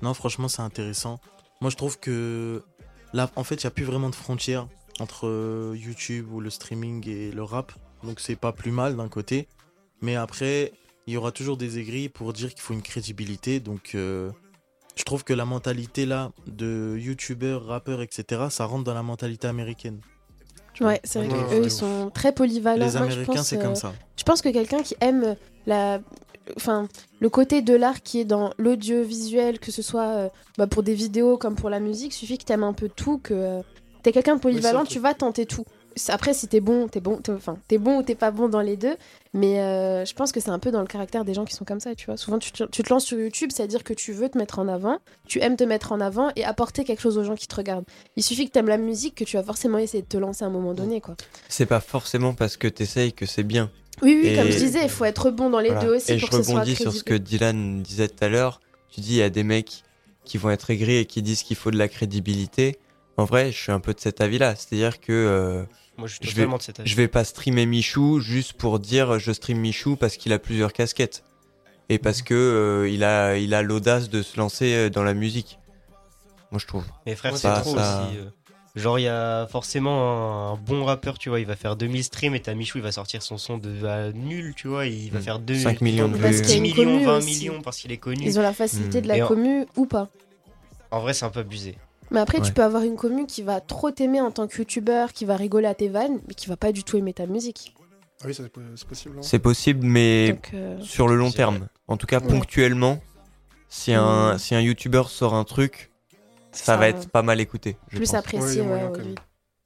Non, franchement, c'est intéressant. Moi, je trouve que là, en fait, il n'y a plus vraiment de frontières entre euh, YouTube ou le streaming et le rap. Donc, c'est pas plus mal d'un côté. Mais après, il y aura toujours des aigris pour dire qu'il faut une crédibilité. Donc, euh, je trouve que la mentalité là de YouTubeurs, rappeurs, etc., ça rentre dans la mentalité américaine. Ouais c'est vrai qu'eux ouais, ils ouf. sont très polyvalents Les Moi, je Américains, pense, c'est euh, comme ça. Je pense que quelqu'un qui aime la, enfin, le côté de l'art qui est dans l'audiovisuel, que ce soit euh, bah, pour des vidéos comme pour la musique, suffit que t'aimes un peu tout, que euh, t'es quelqu'un de polyvalent, tu vas tenter tout. Après, si t'es bon, t'es bon, t'es- enfin, t'es bon ou t'es pas bon dans les deux. Mais euh, je pense que c'est un peu dans le caractère des gens qui sont comme ça, tu vois. Souvent, tu te, tu te lances sur YouTube, c'est-à-dire que tu veux te mettre en avant, tu aimes te mettre en avant et apporter quelque chose aux gens qui te regardent. Il suffit que t'aimes la musique que tu vas forcément essayer de te lancer à un moment donné, quoi. C'est pas forcément parce que t'essayes que c'est bien. Oui, oui, Et- comme je disais, il faut être bon dans les Voilà. deux aussi Et pour je que ce soit rebondis sur ce que. Dylan disait tout à l'heure. Tu dis, il y a des mecs qui vont être aigris et qui disent qu'il faut de la crédibilité. En vrai, je suis un peu de cet avis-là. C'est-à-dire que euh, Moi, je suis vais, totalement de cet avis. je vais pas streamer Michou juste pour dire je stream Michou parce qu'il a plusieurs casquettes. Et parce Mhm. que euh, il a il a l'audace de se lancer euh, dans la musique. Moi, je trouve. Mais frère, c'est trop ça- aussi. euh. Genre, il y a forcément un bon rappeur, tu vois, il va faire 2000 streams et t'as Michou, il va sortir son son de à nul, tu vois, il va Mm. faire 2 5 millions de Parce vues. qu'il y a 10 une millions, commu 20 aussi. millions parce qu'il est connu. Ils ont la facilité Mm. de la en- commu ou pas? En vrai, c'est un peu abusé. Mais après, tu peux avoir une commu qui va trop t'aimer en tant que youtubeur, qui va rigoler à tes vannes, mais qui va pas du tout aimer ta musique. Ah oui, c'est po- c'est possible. hein. C'est possible, mais Donc, euh, sur le long terme. En tout cas, Ouais. ponctuellement, si un Mm. si un YouTuber sort un truc, ça, Ça va être pas mal écouté. je plus pense. Apprécié, ouais, ouais.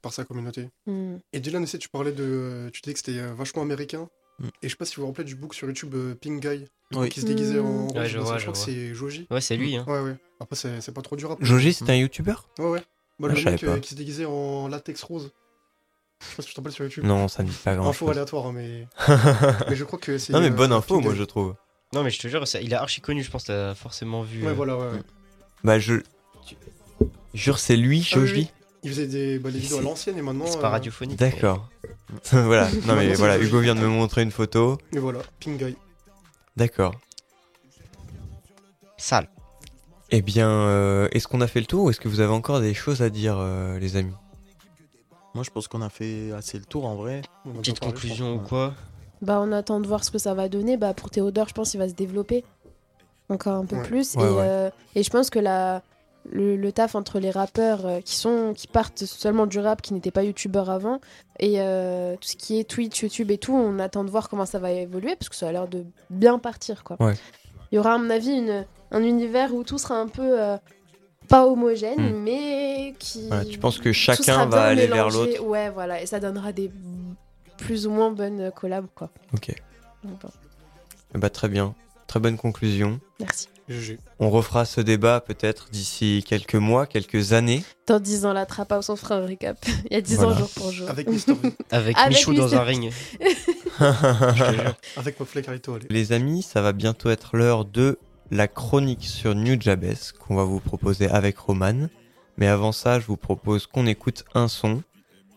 Par sa communauté. Mm. Et Dylan aussi, tu parlais de. Tu disais que c'était euh, vachement américain. Mm. Et je sais pas si vous vous rappelez du book sur YouTube euh, Pink Guy. Oui. Qui se déguisait en. Mm. Ouais, je vois, je je crois que c'est Joji. Ouais, c'est lui, hein. Ouais, ouais. Après, c'est pas trop du rap. mais- Joji, c'est un YouTuber? Ouais, ouais. Bah, Ah, le mec euh, qui se déguisait en latex rose. Je sais pas si tu t'en rappelles sur YouTube. Non, ça me dit pas grand Info chose. aléatoire, hein, mais. mais je crois que c'est. non, mais euh, bonne info, moi, je trouve. Non, mais je te jure, ça- il est archi connu, je pense que t'as forcément vu. Ouais, euh, voilà, ouais. ouais. Bah, je. Jure, c'est lui, Ah oui, Joji oui. Il faisait des, bah, des vidéos à l'ancienne et maintenant. C'est pas euh, radiophonique. D'accord. voilà, non, mais voilà. Hugo vient de me montrer une photo. Et voilà, Pink Guy. D'accord. Sale. Eh bien, euh, est-ce qu'on a fait le tour ou est-ce que vous avez encore des choses à dire, euh, les amis? Moi, je pense qu'on a fait assez le tour en vrai. On Petite conclusion ou quoi? Bah, on attend de voir ce que ça va donner. Bah, pour Théodore, je pense qu'il va se développer encore un peu Ouais. plus. Ouais, et, ouais. euh, et je pense que la, le, le taf entre les rappeurs euh, qui, sont, qui partent seulement du rap, qui n'étaient pas youtubeurs avant, et euh, tout ce qui est Twitch, YouTube et tout, on attend de voir comment ça va évoluer, parce que ça a l'air de bien partir. Quoi. Ouais. Il y aura, à mon avis, une, un univers où tout sera un peu. euh, pas homogène, Hmm. mais qui. Tu penses que chacun va aller vers l'autre Ouais, voilà, et ça donnera des plus ou moins bonnes collabs, quoi. Ok. Donc, bon, Bah, très bien. Très bonne conclusion. merci. On refera ce débat peut-être d'ici quelques mois, quelques années. Dans 10 ans, la trappe house, on fera un récap. Il y a 10 ans, jour pour jour. Avec. Avec, Avec Michou dans un ring. Avec Mofley Carito, allez. Les amis, ça va bientôt être l'heure de la chronique sur New Jabez qu'on va vous proposer avec Roman. Mais avant ça, je vous propose qu'on écoute un son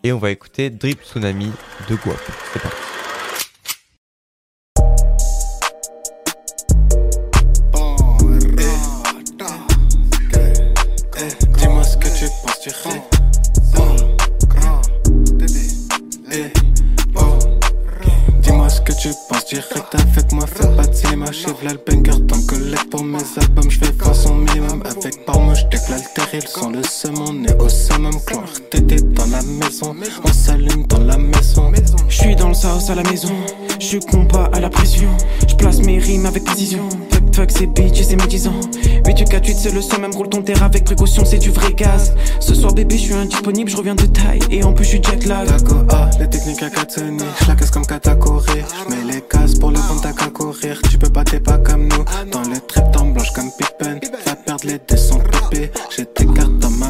et on va écouter Drip Tsunami de Guap. C'est parti. Dis-moi ce que tu penses moi, de cinéma, chèvre là le banger, t'en collègue pour mes albums, je fais façon minimum. Avec par moi, je l'altéré, le son, le seum, on est au summum, clan RTT dans la maison, on s'allume dans la maison. Je suis dans le sauce à la maison, je combat à la pression, je place mes rimes avec précision. Fuck fuck ces bitches et ces médisants. 8 4 8 c'est le son, même roule ton terre avec précaution, c'est du vrai gaz. Ce soir bébé, je suis indisponible, je reviens de taille et en plus je suis jet lag. Taco A, les techniques à Katsuni, je la casse comme Katakori, je mets les cases pour le contact à courir, tu peux pas t'es pas comme nous, dans les tripes temps blanches comme Pippen, va perdre les dés sans pépé, j'ai tes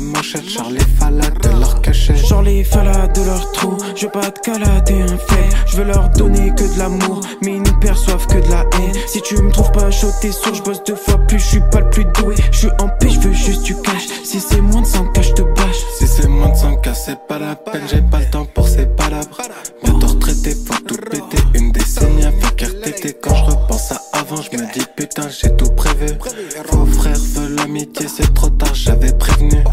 manchette, Charlie Fala de leur cachet. Genre les falades de leur trou, je veux pas te calader un fait. Je veux leur donner que de l'amour, mais ils ne perçoivent que de la haine. Si tu me trouves pas chaud, t'es sourd, je bosse deux fois plus, je suis pas le plus doué. Je suis en paix, je veux juste du cash. Si c'est moins de 100 cash, je te bâche. Si c'est moins de 100 cas, c'est pas la peine, j'ai pas le temps pour ces palabres. Bientôt retraité, faut tout péter. Une décennie avec RTT. Quand je repense à avant, je me dis putain, j'ai tout prévu. Vos frères veulent l'amitié, c'est trop tard, j'avais prévenu.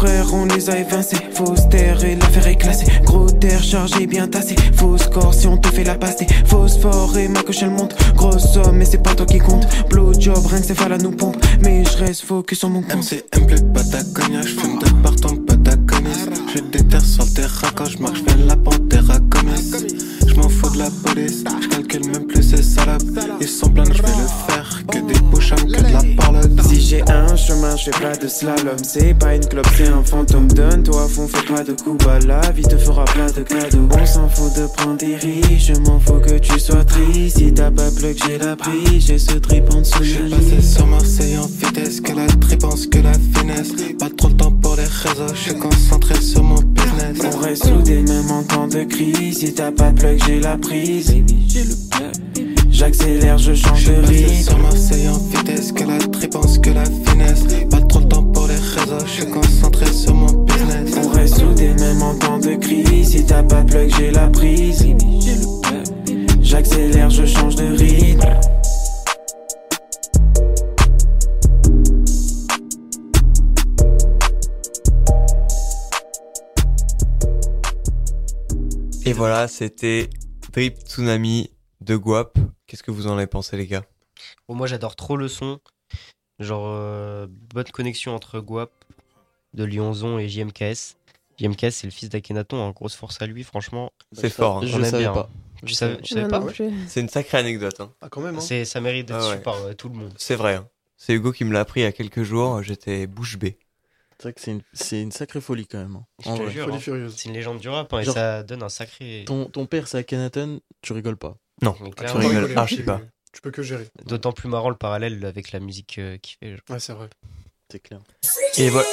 Frères, on les a évincés. Fausse terre et l'affaire est classée. Gros terre chargé, bien tassé. Faux score si on te fait la passer. Phosphore et ma coche elle monte. Gros somme, mais c'est pas toi qui compte. Blow job, rien que c'est à nous pompe. Mais je reste focus sur mon compte. MCM plus Patagonia, je fume de partout en Patagonie. Je déterre sur le terrain quand je marche, je la panthère à. Je m'en fous de la police, je même plus ces salopes. Ils sont pleins, je vais le faire. Que des push que de la parole. Si j'ai un chemin, je fais pas de slalom. C'est pas une clope, c'est un fantôme. Donne-toi à fond, fais pas de coups bas. La vie te fera plein de cadeaux. On s'en fout de prendre des risques. Je m'en fous que tu sois triste. Si t'as pas plug, j'ai la prise. J'ai ce trip en dessous J'suis passé sur Marseille en vitesse, que la tripance, que la finesse. Pas trop le temps pour les réseaux, je suis concentré sur mon business. On reste soudés même en temps de crise. Si t'as pas plug, j'ai la prise. J'accélère, je change de rythme. sur Marseille en vitesse, que la tripance, que la finesse. Pas trop le temps pour les réseaux, je suis concentré sur mon business. On reste soudés même en temps de crise. Si t'as pas plug, j'ai la prise. J'accélère, je change de rythme. Et voilà, c'était Drip Tsunami de Guap. Qu'est-ce que vous en avez pensé, les gars? Bon, moi, j'adore trop le son. Genre, euh, bonne connexion entre Guap de Lyonzon et JMKS. JMKS, c'est le fils d'Akhenaton, hein, grosse force à lui, franchement. C'est fort, hein. Je aime savais bien. pas. Tu Je savais, savais- tu savais Non, pas. C'est une sacrée anecdote. Hein. Ah, quand même. Hein. C'est- Ça mérite d'être Ah ouais. su par euh, tout le monde. C'est vrai. hein. C'est Hugo qui me l'a appris il y a quelques jours. J'étais bouche bée. C'est vrai que c'est une, sacrée folie quand même. hein. Je te jure, Folie hein. furieuse. c'est une légende du rap hein, et Genre, ça donne un sacré. Ton, ton père, c'est Akhenaton, tu rigoles pas. Non, tu rigoles archi tu- pas. Tu peux que gérer. D'autant plus marrant le parallèle avec la musique euh, qu'il fait. genre. Ouais, c'est vrai. C'est clair. Et voilà.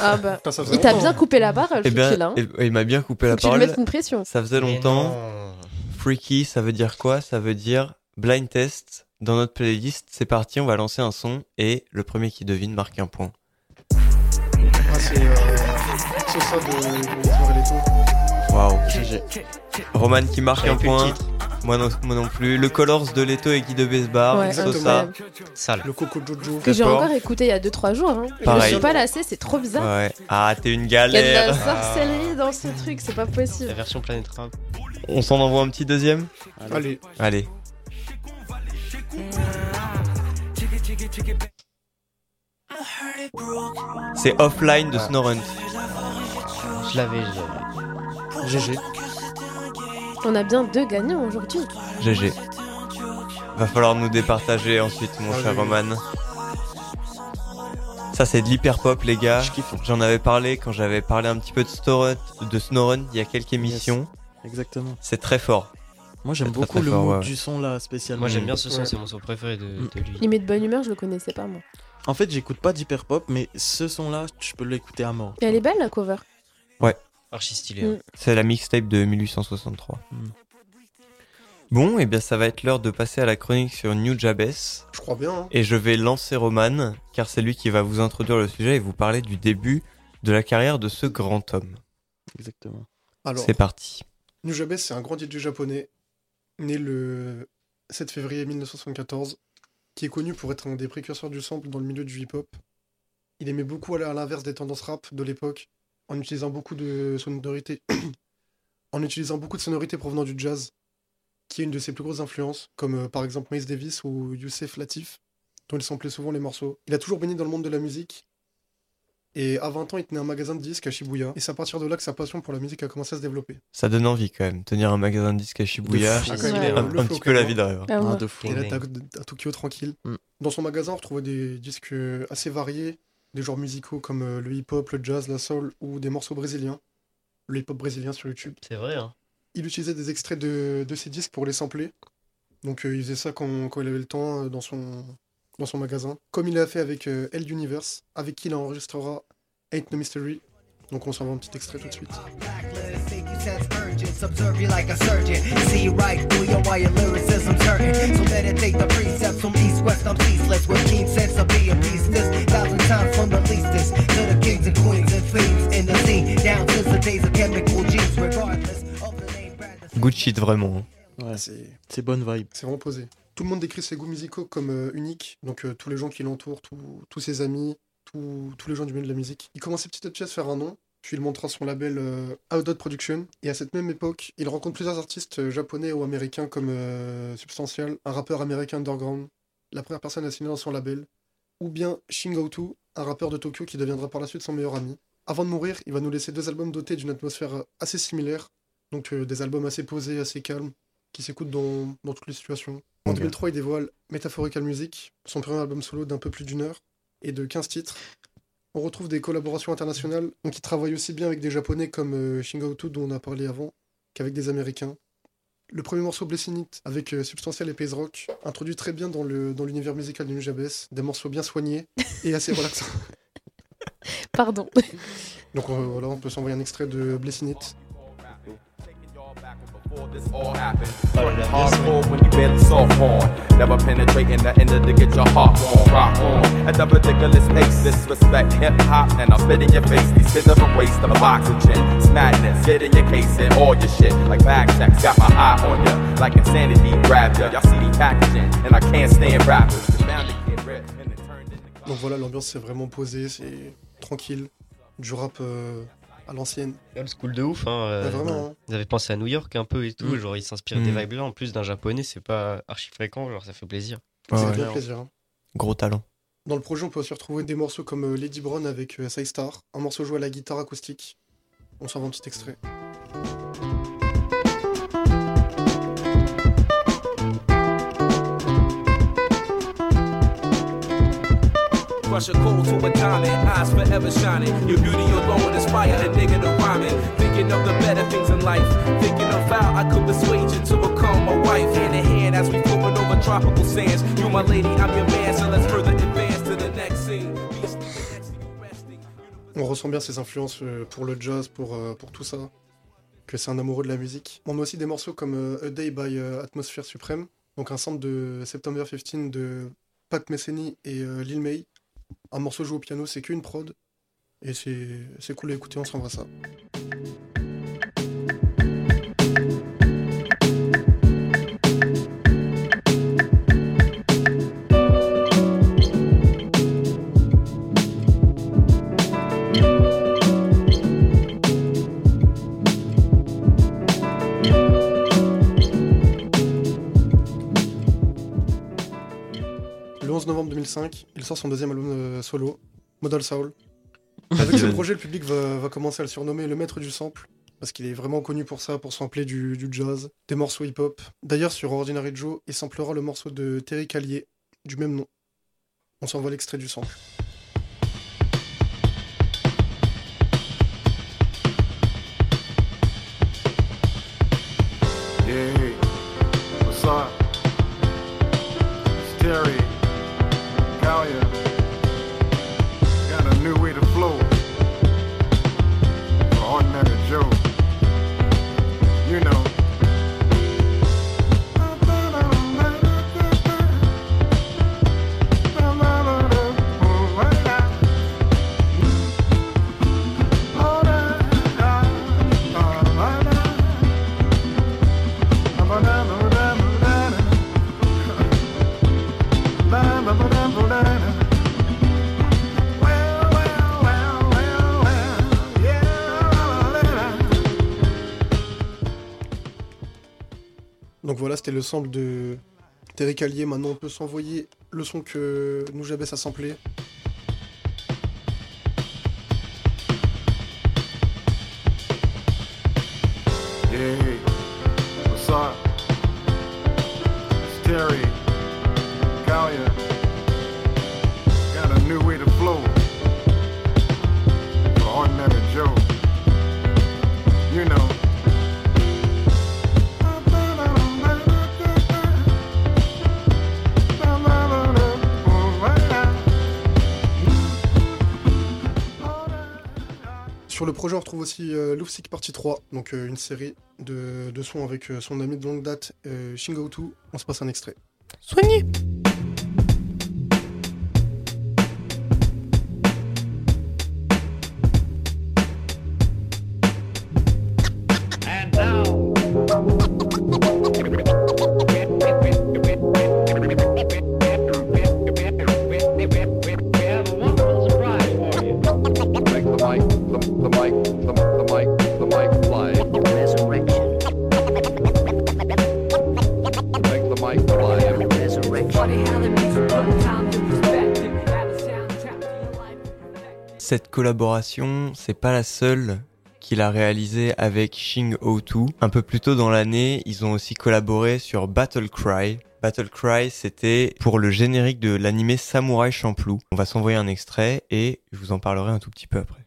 Ah bah. Putain, ça faisait Il t'a longtemps, bien hein. coupé la barre, le Eh bien, hein. eh- il m'a bien coupé la que tu lui parole. mettes une pression. Ça faisait Mais longtemps. non. Freaky, ça veut dire quoi? Ça veut dire blind test. Dans notre playlist, c'est parti, on va lancer un son et le premier qui devine marque un point. Ah, c'est euh, c'est ça de de soirée Leto. Waouh. GG. Roman qui marque un point. Moi non, moi non plus. Le Colors de Leto et Guy de Besbar. Ouais, Sosa. Sale. Le Coco Jojo. Que j'ai encore écouté il y a 2-3 jours. Hein. Je me suis pas lassé, c'est trop bizarre. Ouais. Ah, t'es une Il y a de la galère. sorcellerie dans ce truc, c'est pas possible. La version Planet Rap. On s'en envoie un petit deuxième Allez. Allez. C'est Offline de Snorunt. Je l'avais, je l'avais. GG. On a bien deux gagnants aujourd'hui. GG. Va falloir nous départager ensuite, mon Ah cher oui. Roman. Ça, c'est de l'hyper pop, les gars. Je. J'en avais parlé quand j'avais parlé un petit peu de Snorunt, de il y a quelques émissions. Exactement. C'est très fort. Moi, j'aime très, beaucoup très le fort, mood ouais. du son là, spécialement. Moi, j'aime bien ce son, Ouais. c'est mon son préféré de, Mm. de lui. Il met de bonne humeur, je le connaissais pas moi. En fait, j'écoute pas d'hyper pop, mais ce son là, tu peux l'écouter à mort. Et elle est belle la cover. Archi stylé. Mm. hein. C'est la mixtape de 1863. Mm. Bon, et bien ça va être l'heure de passer à la chronique sur New Jabez. Je crois bien. hein. Et je vais lancer Roman, car c'est lui qui va vous introduire le sujet et vous parler du début de la carrière de ce grand homme. Exactement. Alors, C'est parti. Nujabes, c'est un grand DJ japonais, né le 7 février 1974, qui est connu pour être un des précurseurs du sample dans le milieu du hip-hop. Il aimait beaucoup aller à l'inverse des tendances rap de l'époque, en utilisant beaucoup de sonorités, en utilisant beaucoup de sonorités provenant du jazz, qui est une de ses plus grosses influences, comme euh, par exemple Miles Davis ou Youssef Latif, dont il samplait souvent les morceaux. Il a toujours baigné dans le monde de la musique, et à 20 ans, il tenait un magasin de disques à Shibuya, et c'est à partir de là que sa passion pour la musique a commencé à se développer. Ça donne envie quand même, tenir un magasin de disques à Shibuya. fou. Ouais. Un, petit peu la vie de rêve. Ah, Ah, de fou. Et là, à Tokyo tranquille. Mm. Dans son magasin, on retrouvait des disques euh, assez variés, des genres musicaux comme euh, le hip-hop, le jazz, la soul ou des morceaux brésiliens. Le hip-hop brésilien sur YouTube. C'est vrai, hein. Il utilisait des extraits de, de ses disques pour les sampler. Donc euh, il faisait ça quand, quand il avait le temps euh, dans, son, dans son magasin. Comme il l'a fait avec euh, L Universe, avec qui il enregistrera Ain't No Mystery. Donc on s'en va un petit extrait tout de suite. Sense urgent, subserve you like a surgeon. See right through your lyricism's hurting. So meditate the precepts from east west. I'm ceaseless with keen sense of being peaceless. Thousand times from the leastest to the kings and queens and fiends in the scene. Down since the days of chemical genes, regardless of the name brand. Good shit vraiment. hein. Ouais, C'est c'est bonne vibe. c'est vraiment posé. Tout le monde décrit ses goûts musicaux comme euh, uniques. Donc euh, tous les gens qui l'entourent, tous- tous ses amis, tous- tous les gens du milieu de la musique. Il commençait petit à petit à se faire un nom. Puis il montra son label euh, Outdot Production. Et à cette même époque, il rencontre plusieurs artistes euh, japonais ou américains comme euh, Substantial, un rappeur américain underground, la première personne à signer dans son label. Ou bien Shingotu, un rappeur de Tokyo qui deviendra par la suite son meilleur ami. Avant de mourir, il va nous laisser deux albums dotés d'une atmosphère euh, assez similaire. Donc euh, des albums assez posés, assez calmes, qui s'écoutent dans, dans toutes les situations. En Ok. 2003, il dévoile Metaphorical Music, son premier album solo d'un peu plus d'une heure. et de 15 titres. On retrouve des collaborations internationales, donc il travaille aussi bien avec des japonais comme euh, dont on a parlé avant, qu'avec des américains. Le premier morceau Blessing It avec euh, Substantial et Pays Rock introduit très bien dans le dans l'univers musical du Nujabes, des morceaux bien soignés et assez relaxants. Pardon. Donc euh, voilà, on peut s'envoyer un extrait de Blessing It. This all happened. Hardcore when you barely soft porn. Never penetrating the end to get your heart on. Rock on at the ridiculous pace. Disrespect hip hop and I'll spit in your face. These kids are a waste of oxygen. It's madness. Get in your case and all your shit. Like bag checks. Got my eye on ya. Like insanity grabbed ya. Y'all see the packaging and I can't stand rappers. Donc voilà, l'ambiance c'est vraiment posé, c'est tranquille, du rap euh, à l'ancienne. Old school de ouf. Hein, euh, Ouais, vraiment, hein. Ils avaient pensé à New York un peu et tout. Mm. Genre, ils s'inspirent Mm. des vibes là. En plus d'un japonais, c'est pas archi fréquent. Genre, ça fait plaisir. Ça Ouais, fait ouais. bien plaisir. hein. Gros talent. Dans le projet, on peut aussi retrouver des morceaux comme euh, Lady Brown avec euh, Star, un morceau joué à la guitare acoustique. On s'en va un petit extrait. On ressent bien ses influences euh, pour le jazz, pour, euh, pour tout ça. Que c'est un amoureux de la musique. On a aussi des morceaux comme euh, A Day by Atmosphere Supreme, donc un sample de September 15 de Pat Metheny et Lil May. Un morceau joué au piano, c'est qu'une prod. Et c'est cool à écouter, on s'envoie ça. 11 novembre 2005, il sort son deuxième album euh, solo, Model Soul. Avec ce projet, le public va, va commencer à le surnommer le maître du sample, parce qu'il est vraiment connu pour ça, pour sampler du, du jazz, des morceaux hip-hop. D'ailleurs, sur Ordinary Joe, il samplera le morceau de Terry Callier, du même nom. On s'envoie l'extrait du sample. Donc voilà, c'était le sample de Terry Callier. Maintenant, on peut s'envoyer le son que Nujabes a samplé. Aussi euh, Party 3, donc euh, une série de, de sons avec euh, son ami de longue date, euh, Shingo. On se passe un extrait. Soigné Cette collaboration, c'est pas la seule qu'il a réalisé avec Shing O2. Un peu plus tôt dans l'année, ils ont aussi collaboré sur Battle Cry. Battle Cry, c'était pour le générique de l'animé Samurai Champloo. On va s'envoyer un extrait et je vous en parlerai un tout petit peu après.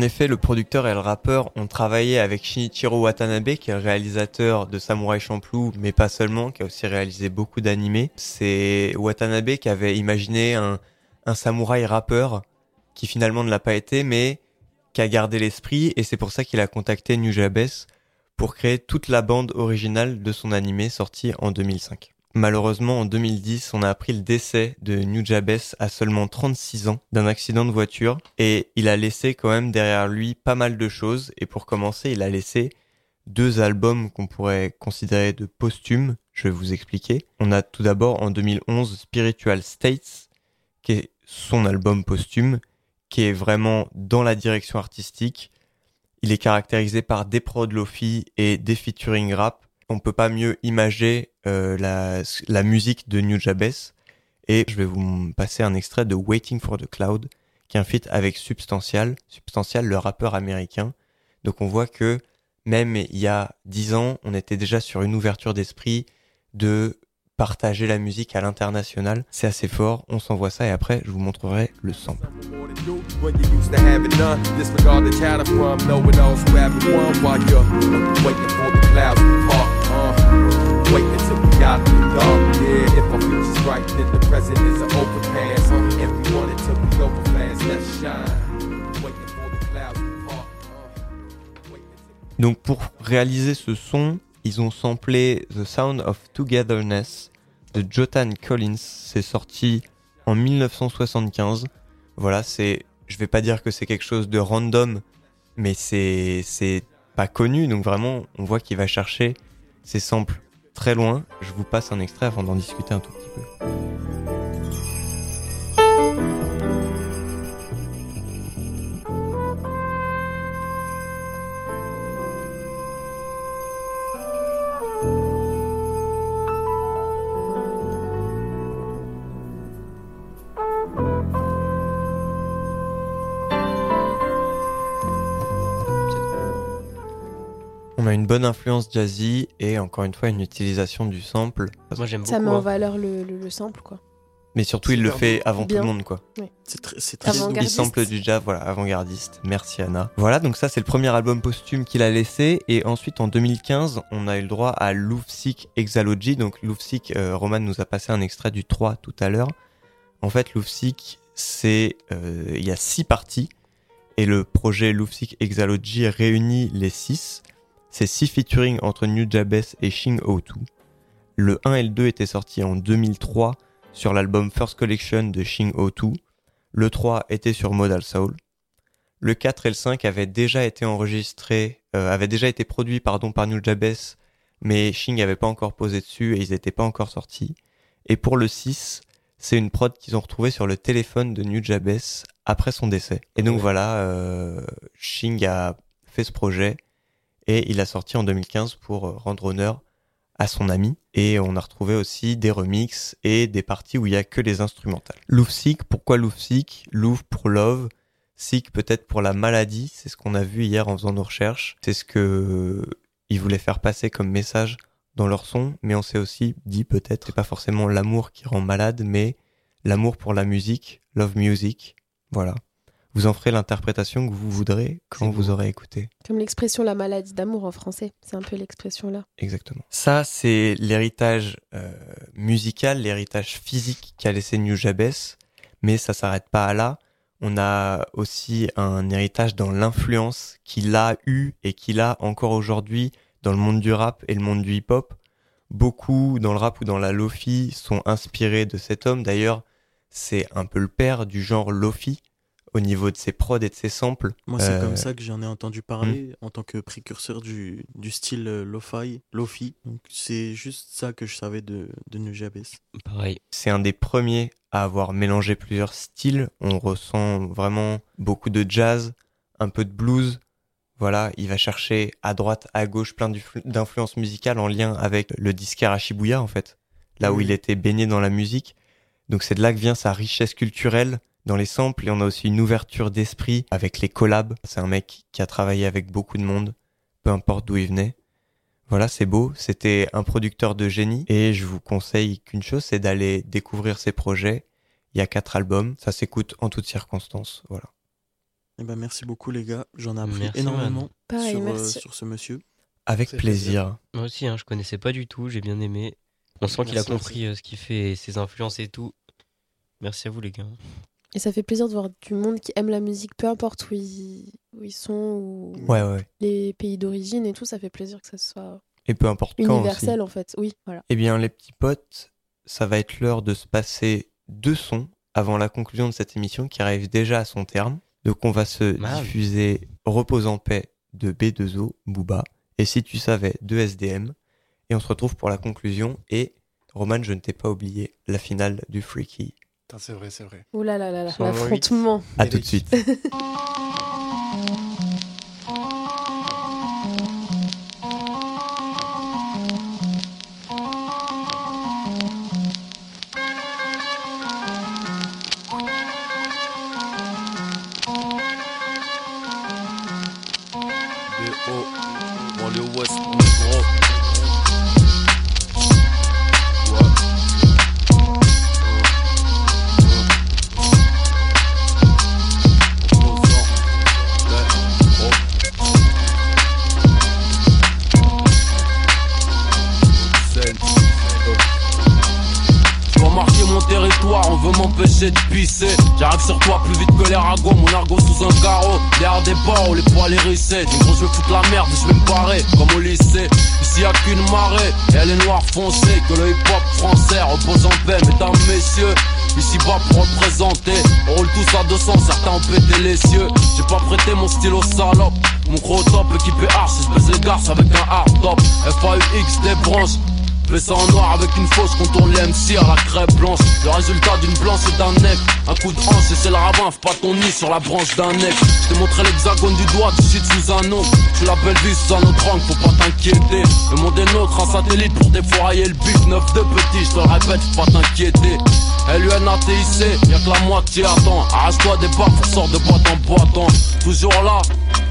En effet, le producteur et le rappeur ont travaillé avec Shinichiro Watanabe, qui est le réalisateur de Samurai Champloo, mais pas seulement, qui a aussi réalisé beaucoup d'animés. C'est Watanabe qui avait imaginé un, samouraï rappeur, qui finalement ne l'a pas été, mais qui a gardé l'esprit, et c'est pour ça qu'il a contacté Nujabes pour créer toute la bande originale de son animé sorti en 2005. Malheureusement, en 2010, on a appris le décès de Nujabes à seulement 36 ans d'un accident de voiture et il a laissé quand même derrière lui pas mal de choses et pour commencer, il a laissé deux albums qu'on pourrait considérer de posthumes, je vais vous expliquer. On a tout d'abord en 2011 Spiritual States qui est son album posthume qui est vraiment dans la direction artistique. Il est caractérisé par des prods lofi et des featuring rap. On peut pas mieux imager euh, la, musique de New Jabez. Et je vais vous passer un extrait de Waiting for the Cloud, qui est un feat avec Substantial. Substantial, le rappeur américain. Donc on voit que même il y a dix ans, on était déjà sur une ouverture d'esprit de partager la musique à l'international. C'est assez fort, on s'envoie ça et après je vous montrerai le sample. Donc pour réaliser ce son, ils ont samplé The Sound of Togetherness de Jotan Collins. C'est sorti en 1975. Voilà, c'est, je vais pas dire que c'est quelque chose de random, mais c'est, c'est pas connu. Donc vraiment, on voit qu'il va chercher ses samples très loin. Je vous passe un extrait avant d'en discuter un tout petit peu. A une bonne influence jazzy et encore une fois une utilisation du sample. Moi j'aime Ça met en valeur le, le, le sample, quoi. Mais surtout, il le fait avant Bien. tout le monde, quoi. Oui. C'est très, c'est Il- très Il sample du jazz, voilà, avant-gardiste. Merci Anna. Voilà, donc ça c'est le premier album posthume qu'il a laissé. Et ensuite en 2015, on a eu le droit à Louvsik Exalogy. Donc Louvsik, euh, Roman nous a passé un extrait du 3 tout à l'heure. En fait, Louvsik, c'est... euh, Il y a six parties. Et le projet Louvsik Exalogy réunit les six. C'est six featuring entre New Jabez et Shing O2. Le 1 et le 2 étaient sortis en 2003 sur l'album First Collection de Shing O2. Le 3 était sur Modal Soul. Le 4 et le 5 avaient déjà été enregistrés, euh, avaient déjà été produits pardon, par New Jabez, mais Shing n'avait pas encore posé dessus et ils n'étaient pas encore sortis. Et pour le 6, c'est une prod qu'ils ont retrouvée sur le téléphone de New Jabez après son décès. Et donc voilà, euh, Shing a fait ce projet et il a sorti en 2015 pour euh, rendre honneur à son ami. Et on a retrouvé aussi des remixes et des parties où il y a que les instrumentales. Louvsik, pourquoi Louvsik Louvre pour love, Sick peut-être pour la maladie, c'est ce qu'on a vu hier en faisant nos recherches. C'est ce que ils voulaient faire passer comme message dans leur son, mais on s'est aussi dit peut-être c'est pas forcément l'amour qui rend malade, mais l'amour pour la musique, love music. Voilà. Vous en ferez l'interprétation que vous voudrez quand vous aurez écouté. Comme l'expression la maladie d'amour en français. C'est un peu l'expression là. Exactement. Ça, c'est l'héritage euh, musical, l'héritage physique qu'a laissé New Jabez, mais ça s'arrête pas à là. On a aussi un héritage dans l'influence qu'il a eu et qu'il a encore aujourd'hui dans le monde du rap et le monde du hip-hop. Beaucoup dans le rap ou dans la lofi sont inspirés de cet homme. D'ailleurs, c'est un peu le père du genre lofi au niveau de ses prods et de ses samples. Moi, c'est Euh, comme ça que j'en ai entendu parler en tant que précurseur du, du style euh, lo-fi. Lo-fi. Donc, c'est juste ça que je savais de, de Nujabes. Pareil. C'est un des premiers à avoir mélangé plusieurs styles. On ressent vraiment beaucoup de jazz, un peu de blues. Voilà, il va chercher à droite, à gauche plein d'influ- d'influences musicales en lien avec le disquaire à Shibuya en fait, là où il était baigné dans la musique. Donc c'est de là que vient sa richesse culturelle dans les samples et on a aussi une ouverture d'esprit avec les collabs. C'est un mec qui a travaillé avec beaucoup de monde, peu importe d'où il venait. Voilà, c'est beau. C'était un producteur de génie et je vous conseille qu'une chose, c'est d'aller découvrir ses projets. Il y a quatre albums, ça s'écoute en toutes circonstances. Voilà. Eh ben, merci beaucoup, les gars. J'en ai appris Merci, énormément man. Pareil, sur, euh, sur ce monsieur. Avec plaisir. Moi aussi, hein, je connaissais pas du tout, j'ai bien aimé. On sent qu'il a compris euh, ce qu'il fait et ses influences et tout. Merci à vous, les gars. Et ça fait plaisir de voir du monde qui aime la musique, peu importe où ils, où ils sont, ou Ouais, ouais. les pays d'origine et tout, ça fait plaisir que ça soit Et peu importe quand aussi. universel en fait. Oui, voilà. Eh bien, les petits potes, ça va être l'heure de se passer deux sons avant la conclusion de cette émission qui arrive déjà à son terme. Donc, on va se Mal. diffuser Repose en paix de B2O, Booba, et si tu savais de SDM. Et on se retrouve pour la conclusion. Et Roman, je ne t'ai pas oublié la finale du Freaky. Putain, c'est vrai, c'est vrai. Ouh là là là l'affrontement. À tout de suite. la branche d'un nec Je t'ai montré l'hexagone du doigt Du shit sous un nom Tu la belle vie sous un autre angle Faut pas t'inquiéter. Le monde est nôtre Un satellite pour défourailler le bif. Neuf de petit Je te le répète Faut pas t'inquiéter. LUNATIC Y'a que la moitié attend Arrache-toi des pour sort de boîte en boîte Toujours là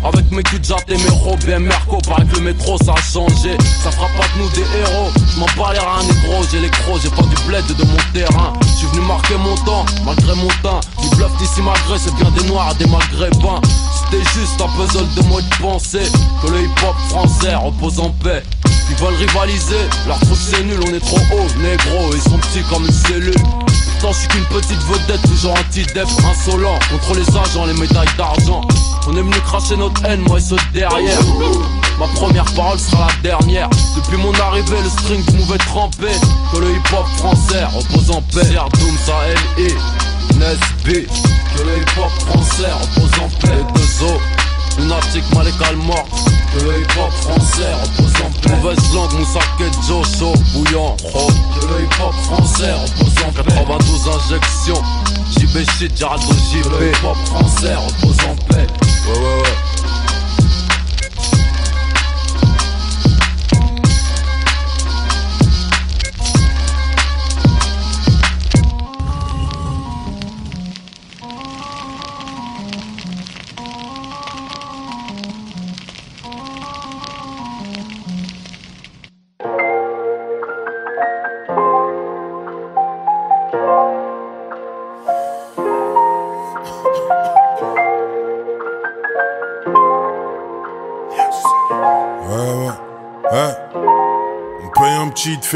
avec mes culs et mes robes et Merco Paraît que le métro ça a changé. Ça fera pas de nous des héros. Je m'en bats les reins négro J'ai les crocs, j'ai pas du bled de mon terrain suis venu marquer mon temps Malgré mon teint. Du bluff d'ici malgré C'est bien des noirs des maghrébins C'était juste un puzzle de moi de pensée. Que le hip hop français repose en paix. Ils veulent rivaliser Leur truc c'est nul On est trop haut. Négro Ils sont petits comme une cellule Je suis qu'une petite vedette, toujours anti-dep, insolent Contre les agents, les médailles d'argent. On est venu cracher notre haine, moi et ceux de derrière. Ma première parole sera la dernière. Depuis mon arrivée, le string pouvait tremper Que le hip-hop français repose en paix. Doom, ça L.I. Nesby Que le hip-hop français repose en paix. Les deux os Lunatique, Malek mort le hip-hop français repose en paix. Mauvaise langue, Moussake, Joshua, bouillant, oh Que le hip-hop français repose en paix. 92 injections. JB shit, Géraldo JB Que le hip-hop français repose en paix. Ouais, ouais Ouais,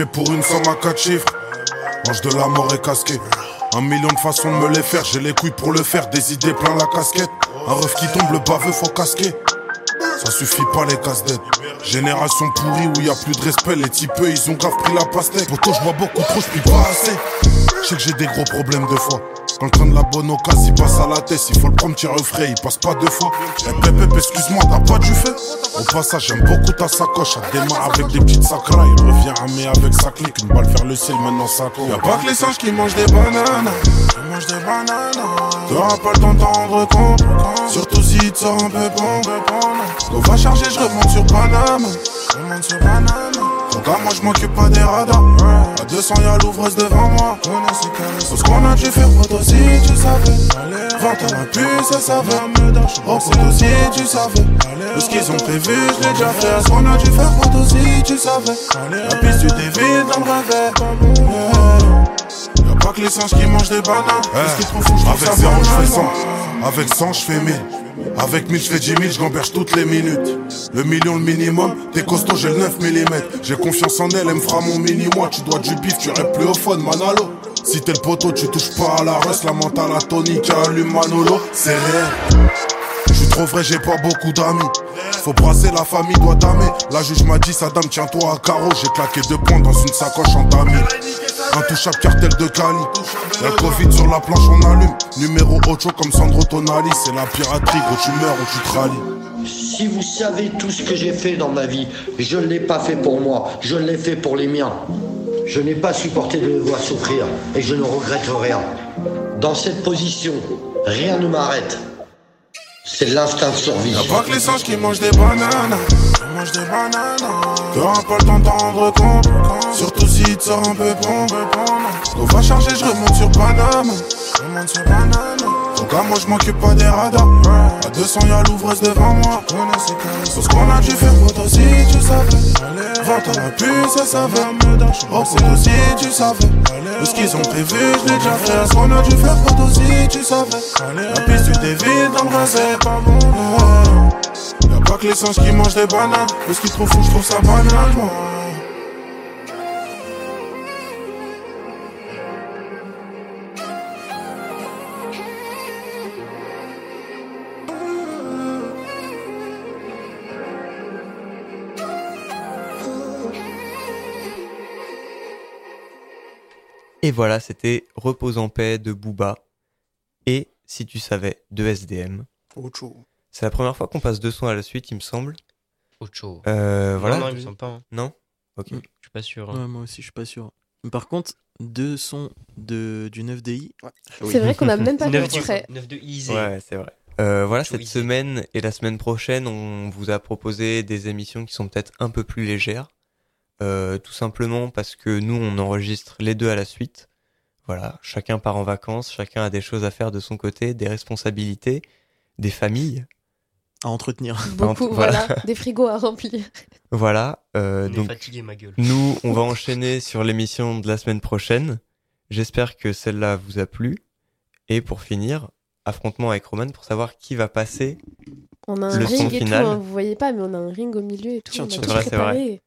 pour une somme à 4 chiffres. Mange de la mort et casqué. Un million de façons de me les faire, j'ai les couilles pour le faire, des idées plein la casquette. Un rêve qui tombe, le baveux faut casquer. Ça suffit pas les casse-dettes. Génération pourrie où y a plus de respect, les types ils ont grave pris la pastèque. Poto, je bois beaucoup trop, je pas assez. Je sais que j'ai des gros problèmes de foi. Quand le train de la bonne occasion, il passe à la tête. Il faut le prendre, tirer au frais, il passe pas deux fois. Eh, Pépé, excuse-moi, t'as pas du fait Au passage, j'aime beaucoup ta sacoche. Elle démarre avec des petites sacras. Il revient à mai avec sa clique. Une balle vers le ciel, maintenant ça court. Y'a pas que les singes qui mangent des bananes. Ils mangent des bananes. T'auras pas le temps de t'en rendre compte. Surtout si tu sors un peu bon. On va charger, je remonte sur Paname. Je remonte sur Paname. Regarde, moi je m'occupe pas des radars. À 200 y'a l'ouvreuse devant moi. Tout ce qu'on a dû faire, poteau, si tu savais. 20 ans a pu, ça savait. Oh, poteau, si tu savais. Tout ce qu'ils ont prévu, je l'ai déjà fait. Ce qu'on a dû faire, poteau, si tu savais. La piste, dans le réveil. Yeah. Y'a pas que les singes qui mangent des bananes. Je trouve Avec ça zéro, je fais banal. 100. Avec 100, je fais 1000. Avec 1000, je fais 10 000, je toutes les minutes. Le million, le minimum, t'es costaud, j'ai le 9 mm. J'ai confiance en elle, elle me fera mon mini-moi. Tu dois du bif, tu rêves plus au fun, Manalo. Si t'es le poteau, tu touches pas à la reste, la mentale à Tony qui allume Manolo. C'est réel. Je suis trop vrai, j'ai pas beaucoup d'amis. Faut brasser la famille, doit damer. La juge m'a dit, Saddam, tiens-toi à carreau. J'ai claqué deux points dans une sacoche en damier. Intouchable cartel de Cali. Le Covid sur la planche, on allume. Numéro 8 comme Sandro Tonali. C'est la piraterie, gros, tu meurs ou tu te rallies. Si vous savez tout ce que j'ai fait dans ma vie, je ne l'ai pas fait pour moi, je l'ai fait pour les miens. Je n'ai pas supporté de les voir souffrir et je ne regrette rien. Dans cette position, rien ne m'arrête. C'est l'instinct de survie. Y'a pas que les singes qui mangent des bananes. Ils mangent des bananes. T'auras pas le temps de t'en rendre compte. Surtout si tu sors un peu bon. On va charger, je remonte sur Paname. Je remonte sur Paname. Regarde, moi je m'occupe pas des radars. À 200 y'a l'ouvreuse devant moi. Tout ce qu'on a dû faire, poteau, si tu savais. 20 ans a pu, ça savait. Oh, poteau, si tu savais. Tout ce qu'ils ont prévu, je l'ai déjà fait. Ce qu'on a dû faire, poteau, si tu savais. La piste, tu t'évites dans le pas bon. Y'a pas que les singes qui mangent des bananes. Tout ce qu'ils trouvent fou, je trouve ça banal, moi. Et voilà, c'était Repose en paix de Booba. Et si tu savais, de SDM. Ocho. C'est la première fois qu'on passe deux sons à la suite, il me semble. Ocho. Euh, Non, voilà. non, il me semble pas, hein. Non? Ok. Je suis pas sûr. hein. Ouais, moi aussi, je suis pas sûr. Mais par contre, deux sons de, du 9DI. C'est vrai qu'on a même pas fait Neuf du- exprès. neuf de Easy. Ouais, c'est vrai. Euh, voilà, cette semaine et la semaine prochaine, on vous a proposé des émissions qui sont peut-être un peu plus légères. Euh, tout simplement parce que nous, on enregistre les deux à la suite. Voilà, chacun part en vacances, chacun a des choses à faire de son côté, des responsabilités, des familles. À entretenir. Beaucoup, voilà. Des frigos à remplir. Voilà. euh, On est donc, fatigué, ma gueule. Nous, on va enchaîner sur l'émission de la semaine prochaine. J'espère que celle-là vous a plu. Et pour finir, affrontement avec Roman pour savoir qui va passer On a un le son ring et tout, final. hein, vous voyez pas, mais on a un ring au milieu et tout. Tiens, on a tiens, tout c'est vrai, c'est vrai.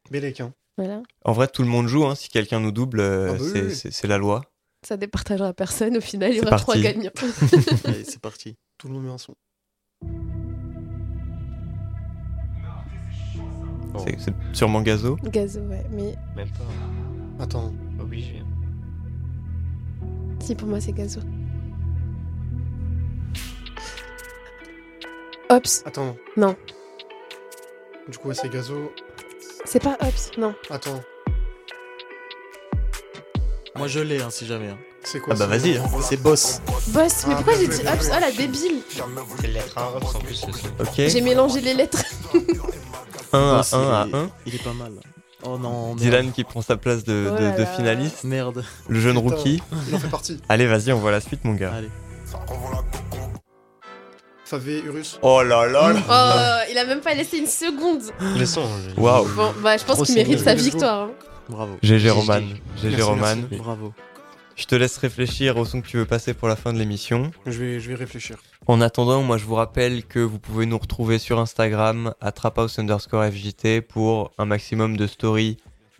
Voilà. En vrai, tout le monde joue. hein. Si quelqu'un nous double, euh, Ah bah c'est- oui. c'est c'est la loi. Ça départagera personne. Au final, il y aura trois gagnants. Allez, c'est parti. Tout le monde met un son. C'est c'est sûrement Gazo. Gazo, ouais. Mais Même pas. Attends. Obligé. si, pour moi, c'est Gazo. Ops. Attends. Non. Du coup, ouais, c'est Gazo. C'est pas Ops, non. Attends. Moi, je l'ai, hein, si jamais. hein. C'est quoi Ah bah c'est- vas-y. hein. C'est Boss. Boss, mais Ah, pourquoi bien j'ai joué, dit bien joué. Oh la débile C'est lettre 1 Ops en plus ce son. Ok. J'ai mélangé les lettres. 1 à Boss, 1 il à est- 1. Il est pas mal. Oh non, merde. Dylan qui prend sa place de, Oh de- là de là. finaliste. Merde. Le jeune Putain, rookie. Il en fait partie. Allez, vas-y, on voit la suite, mon gars. Allez. Favé, Urus. Oh là là là. Oh, il a même pas laissé une seconde. Le son. je- Waouh. Bon, bah, je pense qu'il mérite sa victoire. hein. Bravo. GG Roman. GG Merci, Roman. merci. Bravo. Je te laisse réfléchir au son que tu veux passer pour la fin de l'émission. Je vais, je vais réfléchir. En attendant, moi je vous rappelle que vous pouvez nous retrouver sur Instagram à traphouse underscore FJT pour un maximum de stories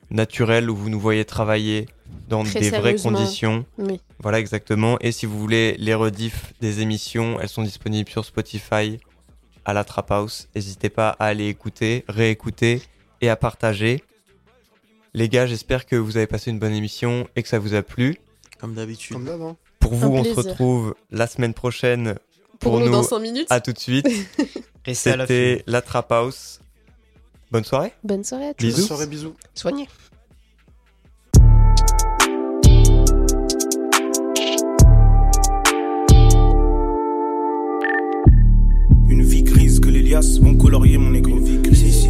naturelles où vous nous voyez travailler dans Très des vraies conditions. Oui. Voilà exactement. Et si vous voulez les rediffs des émissions, elles sont disponibles sur Spotify à la Trap House. N'hésitez pas à aller écouter, réécouter et à partager. Les gars, j'espère que vous avez passé une bonne émission et que ça vous a plu. Comme d'habitude. Comme hein. Pour vous, Un on se retrouve la semaine prochaine. Pour nous, dans 100 minutes. À tout de suite. C'était la Trap House. Bonne soirée. Bonne soirée à tous. Bisous. Bonne soirée, bisous. Soignez. Une vie grise que les liasses vont colorier mon égo. Si, si,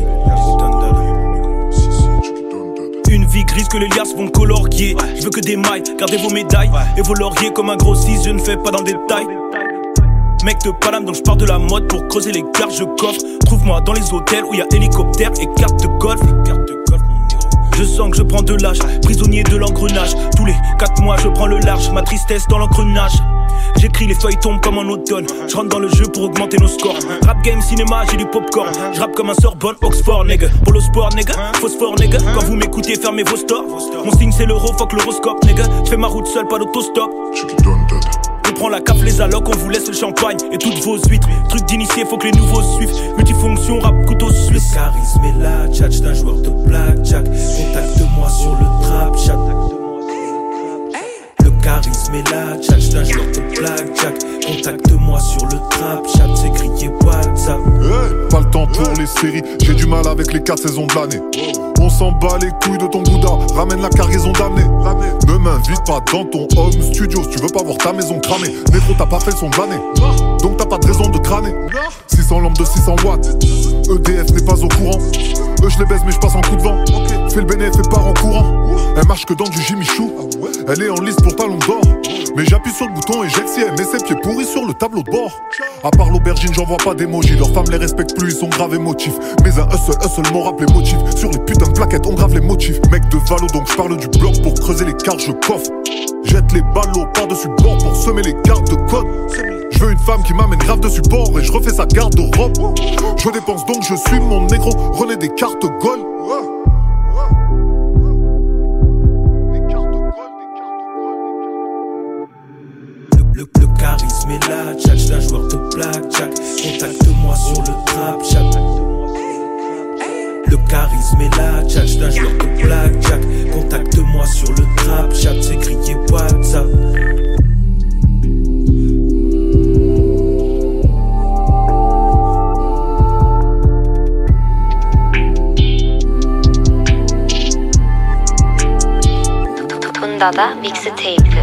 Une vie grise que les liasses vont colorier. Je veux que des mailles, gardez vos médailles et vos lauriers comme un gros 6, je ne fais pas dans le détail. Mec de Paname, donc je pars de la mode pour creuser les cartes, je coffre. Trouve-moi dans les hôtels où y a hélicoptère et carte de golf. Je sens que je prends de l'âge, prisonnier de l'engrenage. Tous les 4 mois, je prends le large, ma tristesse dans l'engrenage. J'écris les feuilles tombent comme en automne. Je rentre dans le jeu pour augmenter nos scores. Rap game, cinéma, j'ai du popcorn. Je rappe comme un Sorbonne, Oxford, nigga. Pour le sport, nigga. Phosphore, nigga. Quand vous m'écoutez, fermez vos stores. Mon signe, c'est l'euro, fuck l'horoscope, nigga. Je fais ma route seule, pas d'autostop. On prend la cape, les allocs, on vous laisse le champagne et toutes vos huîtres. Truc d'initié, faut que les nouveaux suivent. Multifonction, rap, couteau suisse. Le charisme est là, tchatch d'un joueur de blackjack. Contacte-moi sur le trap chat. Le charisme est là, tchatch d'un joueur de blackjack. Contacte-moi sur le trap chat, c'est crié WhatsApp. Hey, pas le temps pour les séries, j'ai avec les 4 saisons de l'année. On s'en bat les couilles de ton Bouddha, ramène la cargaison d'amener. Ne m'invite pas dans ton home studio si tu veux pas voir ta maison cramée. Négro, t'as pas fait son de donc t'as pas de raison de crâner. 600 lampes de 600 watts, EDF n'est pas au courant. Eux, je les baise, mais je passe en coup de vent. Fais le bénéfice et pars en courant. Elle marche que dans du Jimmy Chou. Elle est en liste pour talon d'or. Mais j'appuie sur le bouton et si elle met ses pieds pourris sur le tableau de bord. À part l'aubergine, j'en vois pas d'émoji. Leurs femmes les respectent plus, ils sont graves émotifs. Mais un hustle, hustle m'en rappelle les motifs. Sur les putains de plaquettes, on grave les motifs. Mec de Valo, donc je parle du bloc pour creuser les cartes, je coffre. Jette les ballots par-dessus bord pour semer les cartes de code. Je veux une femme qui m'amène grave de support et je refais sa garde-robe. Je dépense donc, je suis mon négro. René des cartes gold. Le, le charisme est là, tchatch d'un joueur de blackjack. Contacte-moi sur le trap chat. Le charisme est là, tchatch d'un joueur de blackjack. Contacte-moi sur le trap chat, c'est crié WhatsApp. Tundada Mixtape